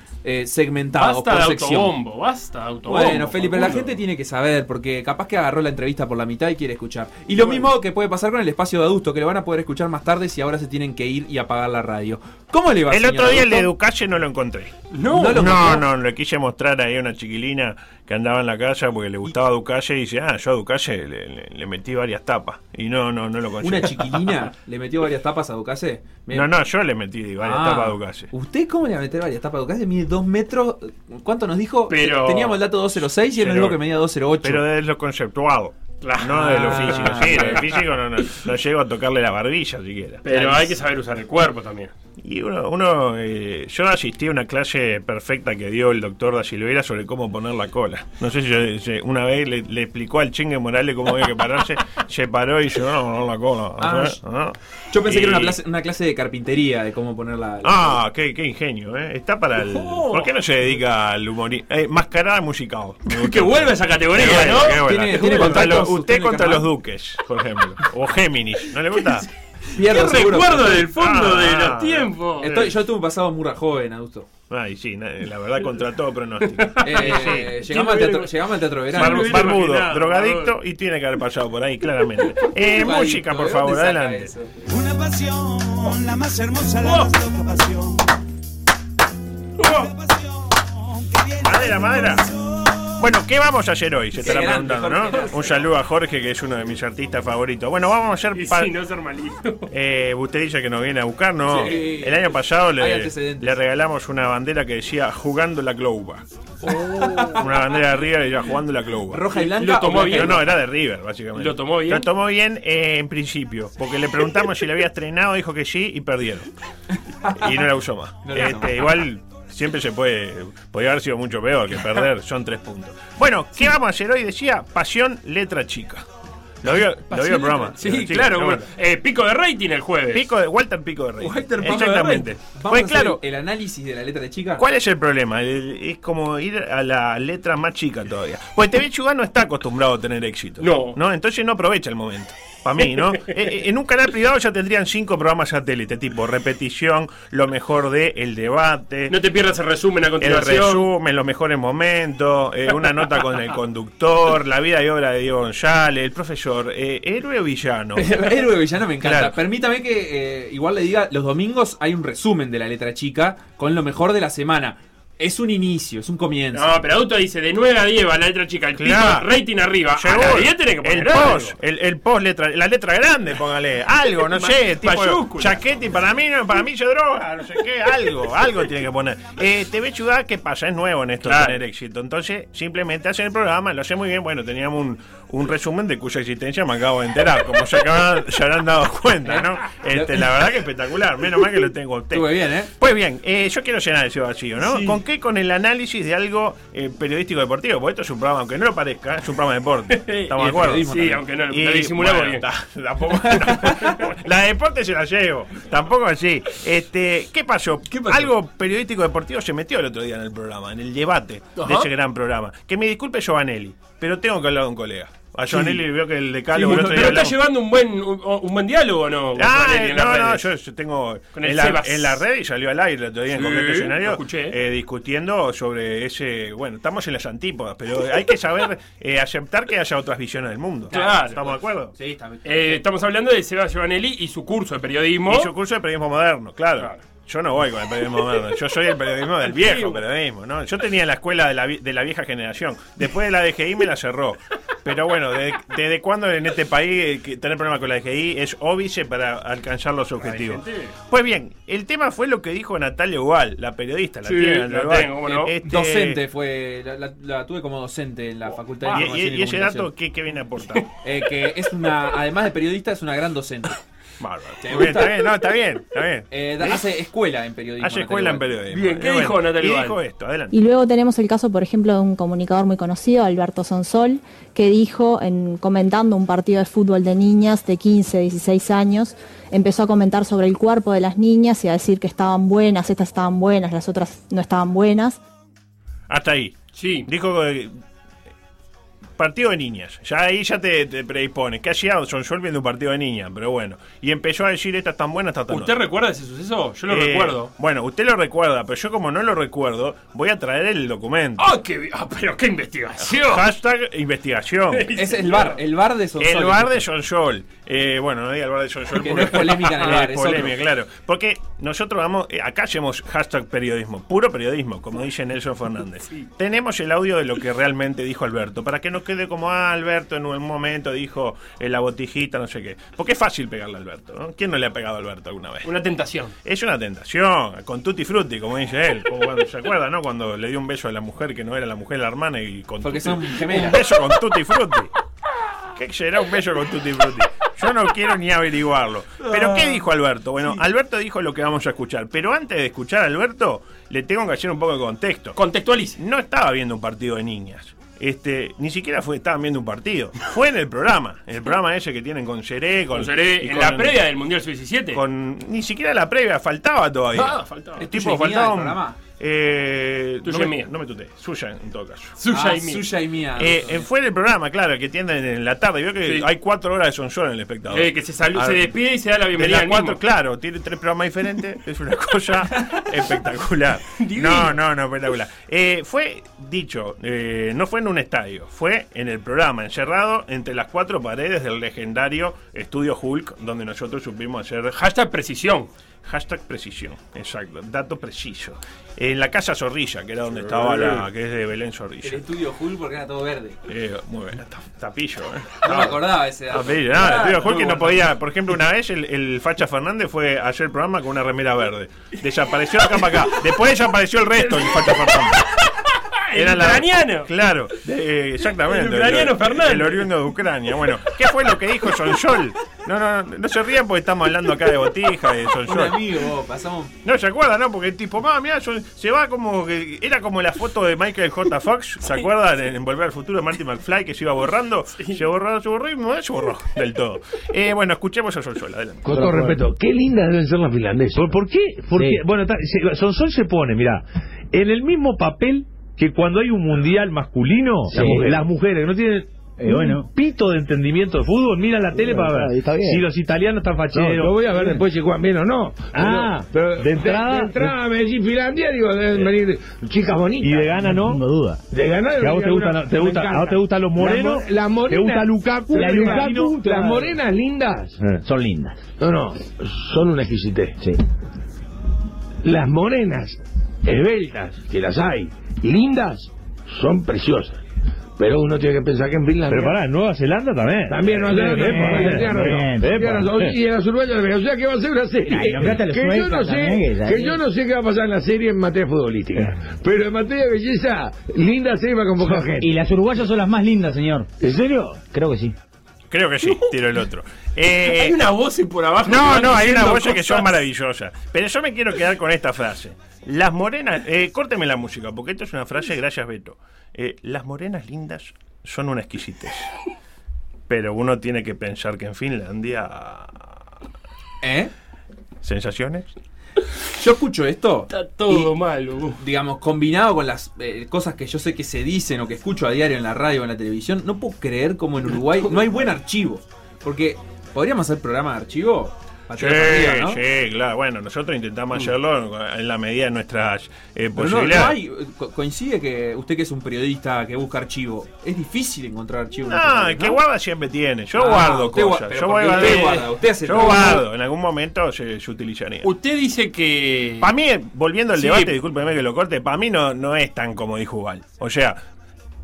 segmentados Basta por de sección. autobombo, basta de autobombo. Bueno, Felipe, la gente tiene que saber, porque capaz que agarró la entrevista por la mitad y quiere escuchar. Y lo mismo que puede pasar con el espacio de adusto, que lo van a poder escuchar más tarde si ahora se tienen que ir y apagar la radio. ¿Cómo le va, El otro día el de? Educalle no lo encontré. No, ¿No lo no, no, le quise mostrar ahí a una chiquilina que andaba en la calle porque le gustaba Ducalle y dice, ah, yo a Ducalle le, le- le metí varias tapas. Y no, no, no lo conseguí. ¿Una chiquilina [laughs] le metió varias tapas a Ducase? No, no, yo le metí varias Ah. tapas a Ducalle. ¿Usted cómo le va a meter varias tapas a Ducase? Mide dos metros. ¿Cuánto nos dijo? Pero- Teníamos el dato 206 y él nos dijo que medía 208. Pero de lo conceptuado. No de lo Ah. físico. Sí, de lo físico no, no, no llego a tocarle la barbilla siquiera. Pero hay que saber usar el cuerpo también. Y uno, uno eh, yo asistí a una clase perfecta que dio el doctor da Silveira sobre cómo poner la cola. No sé si yo- si una vez le, le explicó al chingue Morales cómo había que pararse, [laughs] se paró y dijo, no, poner la cola. Ah, ¿sabes? ¿No? Yo pensé que era una clase, una clase de carpintería, de cómo poner la... la- Ah, qué, qué ingenio, ¿eh? Está para el... Oh. ¿Por qué no se dedica al humorismo? Eh, mascarada musical. Que vuelva esa categoría, ¿no? Tiene- tiene Contra contactos, los- usted contra los duques, por ejemplo. O Géminis. ¿No le gusta? [laughs] Pierdo Qué seguro. recuerdo del fondo Ah, de los tiempos. Estoy- yo tuve un pasado muy joven, adulto. Ay, sí, la verdad contra todo pronóstico. [laughs] Eh, Sí. llegamos, al teatro, llegamos al teatro verano. Barbudo, drogadicto y tiene que haber pasado por ahí, claramente. [laughs] Eh, música, por ¿de favor, adelante. eso? Una pasión, la más hermosa, la más loca pasión. Oh, madera, madera. Bueno, ¿qué vamos a hacer hoy? Se estará preguntando, ¿no? Un saludo a Jorge, que es uno de mis artistas favoritos. Bueno, vamos a hacer... Y si no malito. Eh, usted dice que nos viene a buscar, ¿no? Sí. El año pasado le, regalamos una bandera que decía jugando la Globa. Oh. Una bandera de River y ya jugando la Globa. ¿Roja y blanca? Lo tomó bien. No, era de River, básicamente. ¿Lo tomó bien? Lo tomó bien eh, en principio, porque le preguntamos si le había estrenado, dijo que sí y perdieron. Y no la usó más. No la Este, más. igual siempre se puede, podría haber sido mucho peor que perder, [laughs] son tres puntos. Bueno, ¿qué vamos a hacer hoy? Decía pasión, letra chica. ¿Lo vio, ¿lo vio el programa? Sí, Chica, claro. no, bueno, eh, pico de rating el jueves. Pico de, Walter Pico de Rey. Walter Pico de Exactamente. Rey. Vamos Pues claro, el análisis de la letra de chica. ¿cuál es el problema? El- es como ir a la letra más chica todavía. Pues TV Chuga no está acostumbrado a tener éxito. No. ¿no? Entonces no aprovecha el momento. Para mí, ¿no? [laughs] Eh, eh, en un canal privado ya tendrían cinco programas satélite, tipo repetición, lo mejor de el debate. No te pierdas el resumen a El continuación. resumen, los mejores momentos, eh, una nota con el conductor, la vida y obra de Diego González, el profesor, eh, héroe o villano. [laughs] Héroe villano me encanta. Claro. Permítame que eh, igual le diga, los domingos hay un resumen de la letra chica con lo mejor de la semana. Es un inicio, es un comienzo. No, pero Auto dice de 9 a 10 va la letra chica. El pico, Claro. rating arriba. A Seguro. la 10 tenés que poner el algo. post, el, el post letra, la letra grande, póngale, [laughs] algo, no sé, tipo Mayúscula. chaquete para mí no, para mí se droga, no sé qué, algo, [laughs] algo tiene que poner. Eh, TV Ciudad, ¿qué pasa? Es nuevo en esto Claro. de tener éxito. Entonces, simplemente hacen el programa, lo hace muy bien. Bueno, teníamos un, un resumen de cuya existencia me acabo de enterar, como se, acaban, se habrán dado cuenta, ¿no? Este, la verdad que espectacular, menos mal que lo tengo a usted. Estuve bien, ¿eh? Pues bien, eh, yo quiero llenar ese vacío, ¿no? ¿Con qué? Con el análisis de algo eh, periodístico deportivo, porque esto es un programa, aunque no lo parezca, es un programa de deporte. [laughs] ¿Estamos de acuerdo? Sí, también. aunque no lo- Y, disimulamos bueno, bien. ta- [laughs] tampoco- la de deporte se la llevo, tampoco así. Este, ¿qué pasó? Algo periodístico deportivo se metió el otro día en el programa, en el debate de ese gran programa. Que me disculpe Giovanelli, pero tengo que hablar con un colega. A Giovanelli le veo que el Sí, decálogo día pero está llevando un buen, un, un buen diálogo o no. Ah, en no, no, yo, yo tengo Con el en la, en red y salió al aire el otro día en Sí, Concreto lo Escenario escuché. eh, discutiendo sobre ese, bueno, estamos en las antípodas, pero hay que saber eh, aceptar que haya otras visiones del mundo. Claro. ¿Estamos de acuerdo? Sí, está bien. Eh, estamos hablando de Seba Giovanelli y su curso de periodismo. Y su curso de periodismo moderno, claro. Yo no voy con el periodismo moderno, yo soy el periodismo del viejo periodismo, ¿no? Yo tenía la escuela de la, de la vieja generación. Después de la DGI me la cerró. Pero bueno, ¿desde, desde cuándo en este país eh, tener problemas con la DGI es óbice para alcanzar los objetivos? Pues bien, el tema fue lo que dijo Natalia Ugal, la periodista, la Sí, tiene la tengo. Este, Docente fue, la, la- la tuve como docente en la Facultad de Y, Información y- y y ese dato, ¿qué, qué viene a aportar? Eh, que es una, además de periodista, es una gran docente. Bárbaro. Está bien, no, está bien, está bien. Eh, da- hace escuela en periodismo. Hace escuela en periodismo. Bien, ¿qué dijo Natalia dijo esto, adelante. Y luego tenemos el caso, por ejemplo, de un comunicador muy conocido, Alberto Sonsol, que dijo, en, comentando un partido de fútbol de niñas de 15, 16 años, empezó a comentar sobre el cuerpo de las niñas y a decir que estaban buenas, estas estaban buenas, las otras no estaban buenas. Hasta ahí. Sí. Dijo que. Partido de niñas. Ya ahí ya te, te predispone. ¿Qué hacía Sol viendo un partido de niñas? Pero bueno. Y empezó a decir: Esta es tan buena, esta tan ¿Usted recuerda ese suceso? Yo lo Eh, recuerdo. Bueno, usted lo recuerda, pero yo como no lo recuerdo, voy a traer el documento. ¡Ah, qué ah, pero qué investigación! Hashtag investigación. [laughs] Es el bar, el bar de Sonsol. El bar de Sonsol. Eh, bueno, no diga el bar de Sonsol Que porque no es polémica en el [laughs] bar, es polémica, claro. Porque nosotros vamos, eh, acá hacemos hashtag periodismo, puro periodismo, como dice Nelson Fernández. Tenemos el audio de lo que realmente dijo Alberto, para que no quede como ah, Alberto en un momento dijo eh, la botijita, no sé qué. Porque es fácil pegarle a Alberto, ¿no? ¿Quién no le ha pegado a Alberto alguna vez? Una tentación. Es una tentación, con tutti frutti, como dice él. Como cuando, ¿Se acuerda, no? Cuando le dio un beso a la mujer que no era la mujer, la hermana, y con Porque tutti- son gemelas. Un beso con tutti frutti. ¿Qué será un beso con tutti frutti? Yo no quiero ni averiguarlo. Pero ¿qué dijo Alberto? Bueno, Alberto dijo lo que vamos a escuchar. Pero antes de escuchar a Alberto, le tengo que hacer un poco de contexto. Contextualice. No estaba viendo un partido de niñas. Este, ni siquiera fue, estaban viendo un partido. Fue en el programa. En el programa ese que tienen con Seré, con, Con Seré, y en con- la previa del Mundial Sub-17. Con, ni siquiera la previa, faltaba todavía. Ah, faltaba. El ¿Tuya tipo faltaba del un- programa? Eh, Tuya no, y me, mía. no me tutees, suya en todo caso. Suya Ah, y mía. suya y mía. Eh, eh, fue en el programa, claro, que tienden en la tarde. Vio que Sí. hay cuatro horas de sonsol en el espectador. Eh, que se A se despide y se da la de bienvenida las cuatro, mismo. claro, tiene tres programas diferentes. [laughs] Es una cosa [laughs] espectacular. No, no, no, espectacular. Eh, fue dicho, eh, no fue en un estadio, fue en el programa, encerrado entre las cuatro paredes del legendario Estudio Hulk, donde nosotros supimos hacer. Hashtag precisión. Hashtag precisión, exacto, dato preciso. En la casa Zorrilla, que era donde estaba la, que es de Belén El Zorrilla. estudio Hulk porque era todo verde. Eh, muy bien, ta- tapillo, ¿eh? [laughs] No me acordaba ese dato. Tapillo, nada, el estudio Ah, Hulk que no podía, por ejemplo, una vez el, el Facha Fernández fue a hacer el programa con una remera verde. Desapareció de acá para acá. Después desapareció el resto del Facha Fernández. El ucraniano. Claro, de- exactamente. El ucraniano Fernández. El oriundo de Ucrania. Bueno, ¿qué fue lo que dijo Sonsol? No, no, no, no se rían porque estamos hablando acá de botija, de Un Sonsol. amigo, vos, pasamos. No se acuerdan, ¿no? Porque el tipo, mamá, mira, se va como que. Era como la foto de Michael J. Fox, ¿se acuerdan? En, en Volver al Futuro, Marty McFly, que se iba borrando. Se borró, se borró y no se borró del todo. Eh, bueno, escuchemos a Sonsol, adelante. Con todo respeto, qué lindas deben ser las finlandesas. ¿Por, por qué? Porque, bueno, ta- se- Sonsol se pone, mira, en el mismo papel que cuando hay un mundial masculino, Sí. las mujeres que no tienen Eh, bueno. un pito de entendimiento de fútbol, miran la tele para ver si los italianos están facheros. No, yo voy a ver después si juegan bien o no. Ah, pero, de entrada- de, entrada me decís Finlandia, digo, deben venir chicas bonitas. Y de gana no. No duda. De ganar. Que a vos te gustan, alguna- te gusta, encanta. a vos te gustan los morenos, te gusta Lukaku, las, Lukaku, morenas lindas. Eh. Son lindas. No, no, son una exquisitez. Sí. Las morenas, esbeltas, que las hay, lindas, son preciosas. Pero uno tiene que pensar que en Finlandia. Pero pará, en Nueva Zelanda también. También Nueva Zelanda. Y en las uruguayas. O sea que va a ser una serie. Que, yo no sé, que yo no sé qué va a pasar en la serie en materia futbolística. Pero en materia de belleza, linda serie va a convocar gente. Y las uruguayas son las más lindas, señor. ¿En serio? Creo que sí. Creo que sí, tiro el otro. [laughs] Eh, Hay una voz por abajo. No, no, hay una voz que son maravillosas. Pero yo me quiero quedar con esta frase. Las morenas, eh, córteme la música, porque esto es una frase, gracias Beto. Eh, las morenas lindas son una exquisitez. Pero uno tiene que pensar que en Finlandia... ¿Eh? ¿Sensaciones? [laughs] Yo escucho esto. Está todo y, mal. Digamos, combinado con las eh, cosas que yo sé que se dicen o que escucho a diario en la radio o en la televisión, no puedo creer como en Uruguay no hay buen archivo. Porque, ¿podríamos hacer programa de archivo? Sí, sí, claro. Bueno, nosotros intentamos hacerlo en la medida de nuestras eh, Pero no, no posibilidades. co- coincide que usted que es un periodista que busca archivo, es difícil encontrar archivo. en el país, que ¿no? guarda siempre tiene. Yo Ah, guardo usted gua- cosas. Yo, a usted guarda, usted hace yo todo. guardo. En algún momento se, se utilizaría. Usted dice que. Para mí, volviendo al Sí. debate, discúlpeme que lo corte, para mí no, no es tan como dijo Val. O sea,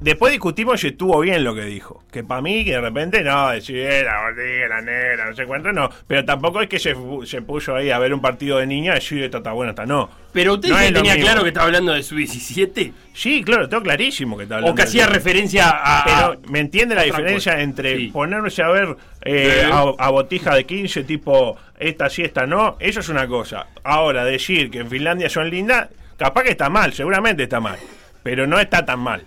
después discutimos si estuvo bien lo que dijo. Que para mí, que de repente, no, decir, la gordita, la negra, no sé cuánto, no. Pero tampoco es que se, se puso ahí a ver un partido de niña y decir, esta está buena, esta no. Pero usted No tenía claro que estaba hablando de su 17. Sí, claro, tengo clarísimo que está hablando. O que hacía referencia a. Pero, ¿me entiende la diferencia cosa. entre Sí. ponerse a ver eh, a, a botija de 15, tipo esta sí, esta no? Eso es una cosa. Ahora, decir que en Finlandia son lindas, capaz que está mal, seguramente está mal. Pero no está tan mal.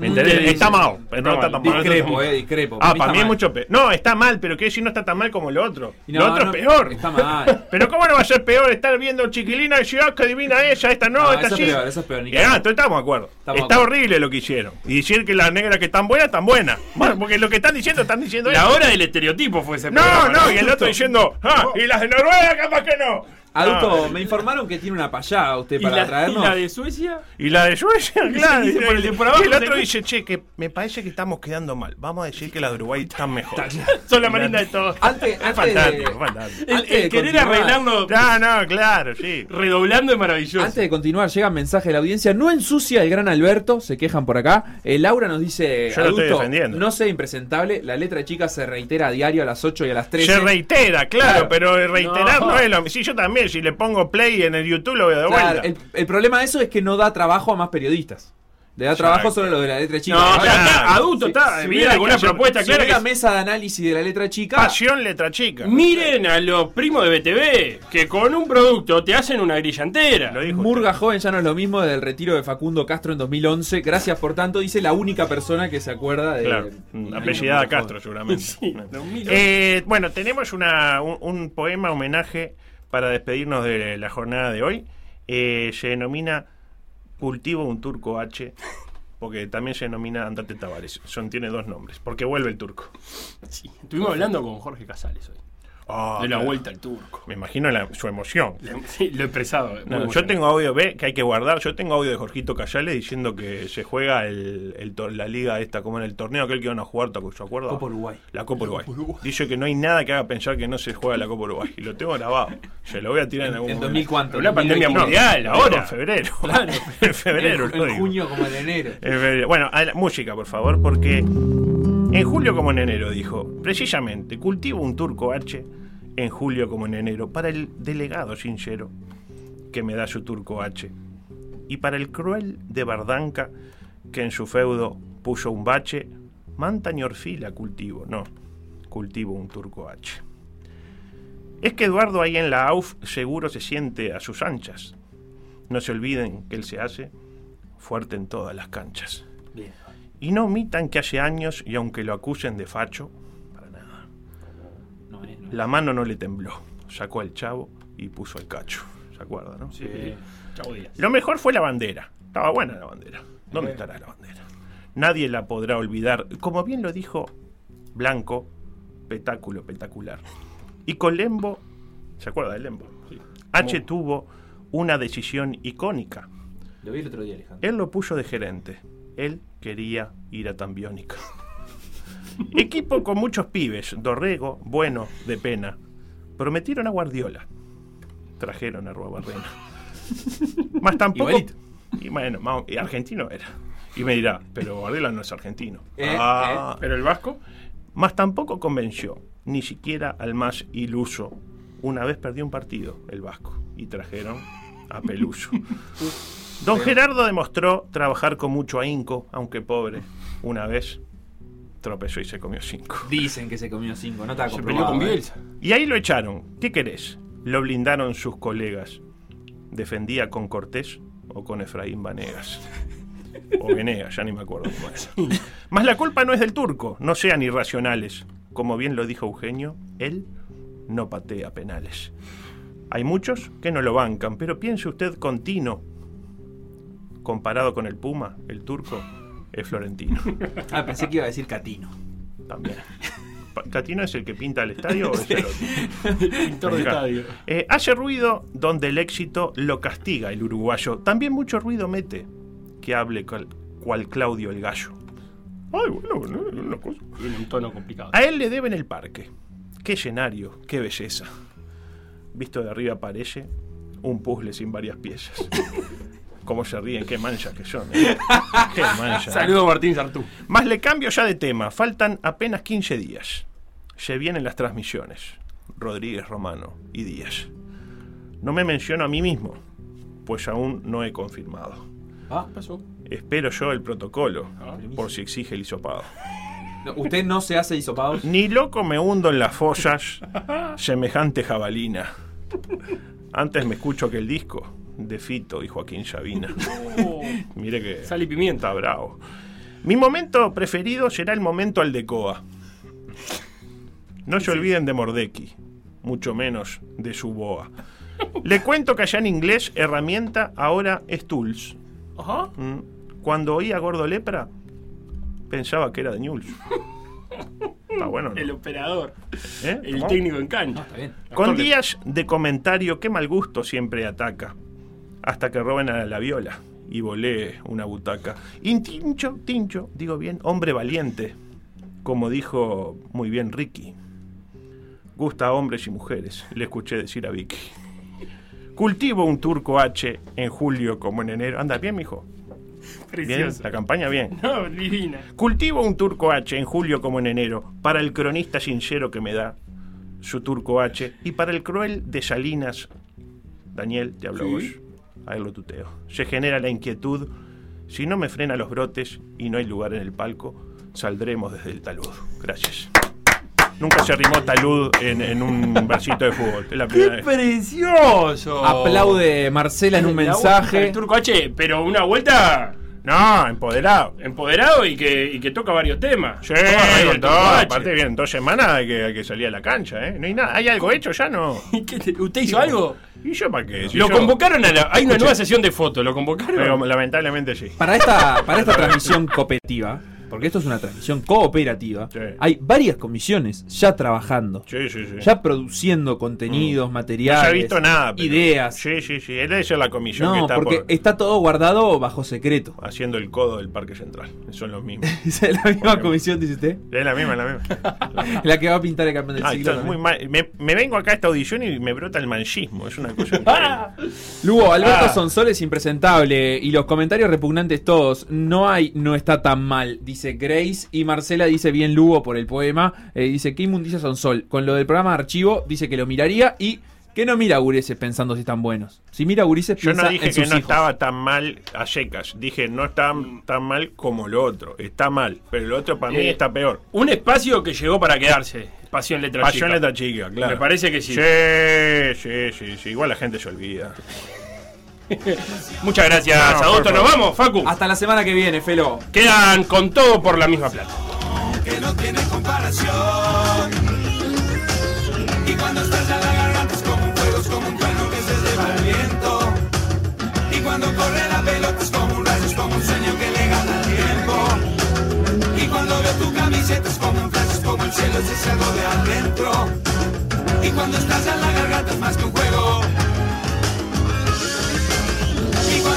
¿Me entendés? sí, está mal, pero no Está tan mal. Discrepo, eh, discrepo. Ah, Para mí es mucho peor. No, está mal, pero que decir no está tan mal como lo otro. Lo otro es peor. está mal. [laughs] pero ¿cómo no va a ser peor estar viendo chiquilina y decir, ah, que divina ella, esta no, No, esta sí? eso es peor, Y, ah, entonces estamos de acuerdo. Está horrible lo que hicieron. Y decir que las negras que están buenas, están buenas. Bueno, porque lo que están diciendo, están diciendo La hora del estereotipo fue ese No, no, y el otro diciendo, ah, y las de Noruega capaz que no. Adulto, me informaron que tiene una payada usted ¿Y para la, traernos. y la de Suecia? Y la de Suecia, [laughs] claro. dice y por el por abajo, y el otro dice, che, que me parece que estamos quedando mal. Vamos a decir que las de Uruguay están mejor. [laughs] Son la más linda de todos. Antes, Es antes fantástico, de, fantástico. El, Antes de el querer arreglarlo No, no, claro, sí. redoblando es maravilloso. Antes de continuar, llega mensaje de la audiencia. No ensucia el gran Alberto, se quejan por acá. Eh, Laura nos dice: Yo lo estoy adulto, defendiendo. No sea impresentable, la letra chica se reitera a diario a las 8 y a las 13. Se reitera, claro, Claro. pero reiterar No. no. es lo mismo. Sí, yo también, si le pongo play en el YouTube lo veo de Claro, vuelta. el, el problema de eso es que no da trabajo a más periodistas. Le da trabajo solo lo de la letra chica. No, claro. adulto, está, viene alguna propuesta si clara que- mesa de análisis de la letra chica. Pasión letra chica. Miren a los primos de BTV, que con un producto te hacen una grilla entera. Murga joven ya no es lo mismo del retiro de Facundo Castro en 2011. Gracias por tanto, dice la única persona que se acuerda de. Claro, mm, apellidada Castro seguramente. [laughs] No. 2011. Eh, bueno, tenemos una, un, un poema homenaje para despedirnos de la jornada de hoy. Eh, se denomina Cultivo un turco H, porque también se denomina Andate Tavares. Son, tiene dos nombres, porque vuelve el turco. Estuvimos hablando con Jorge Casales hoy. Ah, de la claro. vuelta al turco. Me imagino la- su emoción. Sí, lo he expresado. No, yo bueno. tengo audio, ve, que hay que guardar. Yo tengo audio de Jorgito Cayale diciendo que se juega el, el tor- la liga esta, como en el torneo aquel que iban a jugar, ¿te acu- acuerdas? Copa Uruguay. La Copa Uruguay. Dice que no hay nada que haga pensar que no se juega la Copa Uruguay. Y lo tengo grabado. Se lo voy a tirar en, En- algún en momento. 2000 cuánto, Una pandemia 2021. mundial, No, ahora. en febrero. Claro. [laughs] en febrero. En- lo en digo. junio como en enero. En febrero. Bueno, a la- música, por favor, porque en julio como en enero, dijo, precisamente, cultivo un turco H en julio como en enero para el delegado sincero que me da su turco H y para el cruel de Bardanca que en su feudo puso un bache, manta ni orfila cultivo, no, cultivo un turco H. Es que Eduardo ahí en la AUF seguro se siente a sus anchas. No se olviden que él se hace fuerte en todas las canchas. Bien. Y no omitan que hace años, y aunque lo acusen de facho, la mano no le tembló. Sacó al chavo y puso al cacho. ¿Se acuerda, no? Sí. Chavo Díaz. Lo mejor fue la bandera. Estaba buena la bandera. ¿Dónde estará la bandera? Nadie la podrá olvidar. Como bien lo dijo Blanco, petáculo espectacular. Y con Lembo, ¿se acuerda de Lembo? H tuvo una decisión icónica. Lo vi el otro día, Alejandro. Él lo puso de gerente. Él quería ir a Tambiónica. Equipo con muchos pibes, Dorrego, bueno, de pena. Prometieron a Guardiola. Trajeron a Ruabarrena. Más tampoco. Igualito. Y bueno, más- y argentino era. Y me dirá, pero Guardiola no es argentino. Eh, Ah, Pero el Vasco, Más tampoco convenció, ni siquiera al más iluso. Una vez perdió un partido, el Vasco, y trajeron a Peluso. [laughs] Don Gerardo demostró trabajar con mucho ahínco, aunque pobre. Una vez tropezó y se comió cinco. Dicen que se comió cinco, no está se peleó con ¿eh? Bielsa. Y ahí lo echaron. ¿Qué querés? Lo blindaron sus colegas. ¿Defendía con Cortés o con Efraín Vanegas? O Venegas, ya ni me acuerdo cómo era. Más la culpa no es del turco, no sean irracionales. Como bien lo dijo Eugenio, él no patea penales. Hay muchos que no lo bancan, pero piense usted con Tino. Comparado con el Puma, el turco es florentino. [laughs] Ah, pensé que iba a decir Catino. También. ¿Catino es el que pinta el estadio o es el otro? [laughs] Pintor de estadio. Eh, hace ruido donde el éxito lo castiga el uruguayo. También mucho ruido mete que hable cual, cual Claudio el gallo. Ay, bueno, bueno, una cosa. Tiene un tono complicado. A él le deben el parque. Qué escenario, qué belleza. Visto de arriba parece un puzzle sin varias piezas. [laughs] Cómo se ríen, qué manchas que son. ¿eh? [laughs] Qué manchas. Saludos Martín Sartú. Más le cambio ya de tema. Faltan apenas 15 días. Se vienen las transmisiones. Rodríguez Romano y Díaz. No me menciono a mí mismo, pues aún no he confirmado. Ah, pasó. Espero yo el protocolo, Ah. por si exige el hisopado. No, ¿Usted no se hace hisopados? Ni loco me hundo en las fosas, [laughs] semejante jabalina. Antes me escucho que el disco de Fito y Joaquín Sabina. [laughs] [laughs] Mire que Sal y pimienta. está bravo. Mi momento preferido será el momento Aldecoa. No se olviden de Mordecki, mucho menos de su boa. Le cuento que allá en inglés herramienta ahora es tools. Ajá. Mm. Cuando oía Gordo Lepra, pensaba que era de News. Está bueno. ¿no? El operador. ¿Eh? El ¿Cómo? técnico en cancha. Está bien. Con de- días de comentario, qué mal gusto siempre ataca. Hasta que roben a la viola y volé una butaca. Y Tincho, Tincho, digo bien, hombre valiente. Como dijo muy bien Ricky. Gusta a hombres y mujeres, le escuché decir a Vicky. Cultivo un turco H en julio como en enero. Anda bien, mijo. Bien, la campaña bien. [laughs] No, divina. Cultivo un turco H en julio como en enero, para el cronista sincero que me da su turco H, y para el cruel de Salinas, Daniel, te hablo Sí. vos, a él lo tuteo. Se genera la inquietud Si no me frena los brotes y no hay lugar en el palco, saldremos desde el talud. Gracias. Nunca se arrimó talud en, en un versito de fútbol. Es la primera vez. ¡Precioso! Aplaude Marcela en un mensaje. El turco H, pero una vuelta. No, empoderado. Empoderado y que, y que toca varios temas. Sí, con todo. Aparte, vienen dos semanas hay que, hay que salir a la cancha, ¿eh? No hay nada. ¿Hay algo hecho ya? No. [laughs] ¿Usted hizo algo? ¿Y yo para qué? Si lo yo- convocaron a la. Hay una nueva sesión de fotos, lo convocaron. Pero lamentablemente sí. Para esta, para esta transmisión cooperativa, porque esto es una transmisión cooperativa, hay varias comisiones ya trabajando. Sí, sí, sí. Ya produciendo contenidos, No materiales, ha visto nada. pero- ideas. Sí, sí, sí. Debe ser la comisión que No, está porque por- está todo guardado bajo secreto. haciendo el codo del Parque Central. Son los mismos. [laughs] ¿Es la misma comisión, dice usted? Es la misma, es la misma. [laughs] La que va a pintar el campeón del Ay, siglo. es muy mal. Me, me vengo acá a esta audición y me brota el manchismo. Es una cosa. [laughs] Lugo, Alberto Ah. Sonsol es impresentable y los comentarios repugnantes todos. No hay, no está tan mal, dice Grace. Y Marcela dice bien Lugo por el poema. Eh, dice, ¿qué inmundicia Sonsol? Con lo del programa de archivo, dice que lo miraría y que no mira a Gurises pensando si están buenos. Si mira a Gurises, Yo no dije en que no hijos. estaba tan mal a secas. Dije no está tan mal como lo otro. Está mal. Pero lo otro para mí Eh, está peor. Un espacio que llegó para quedarse. Espacio en letra Pasión chica. letra chica, claro. Me parece que sí. Sí, sí, sí, sí. Igual la gente se olvida. [laughs] Muchas gracias, No, Adolfo. Nos vamos, Facu. Hasta la semana que viene, Felo. Quedan con todo por la misma plata. que no tiene comparación. Y cuando estás a la garganta es como un fuego, es como un trueno que se lleva el viento. Y cuando corre la pelota es como un rayo, es como un sueño que le gana el tiempo. Y cuando veo tu camiseta es como un flash, es como el cielo se salgo de adentro. Y cuando estás a la garganta es más que un juego.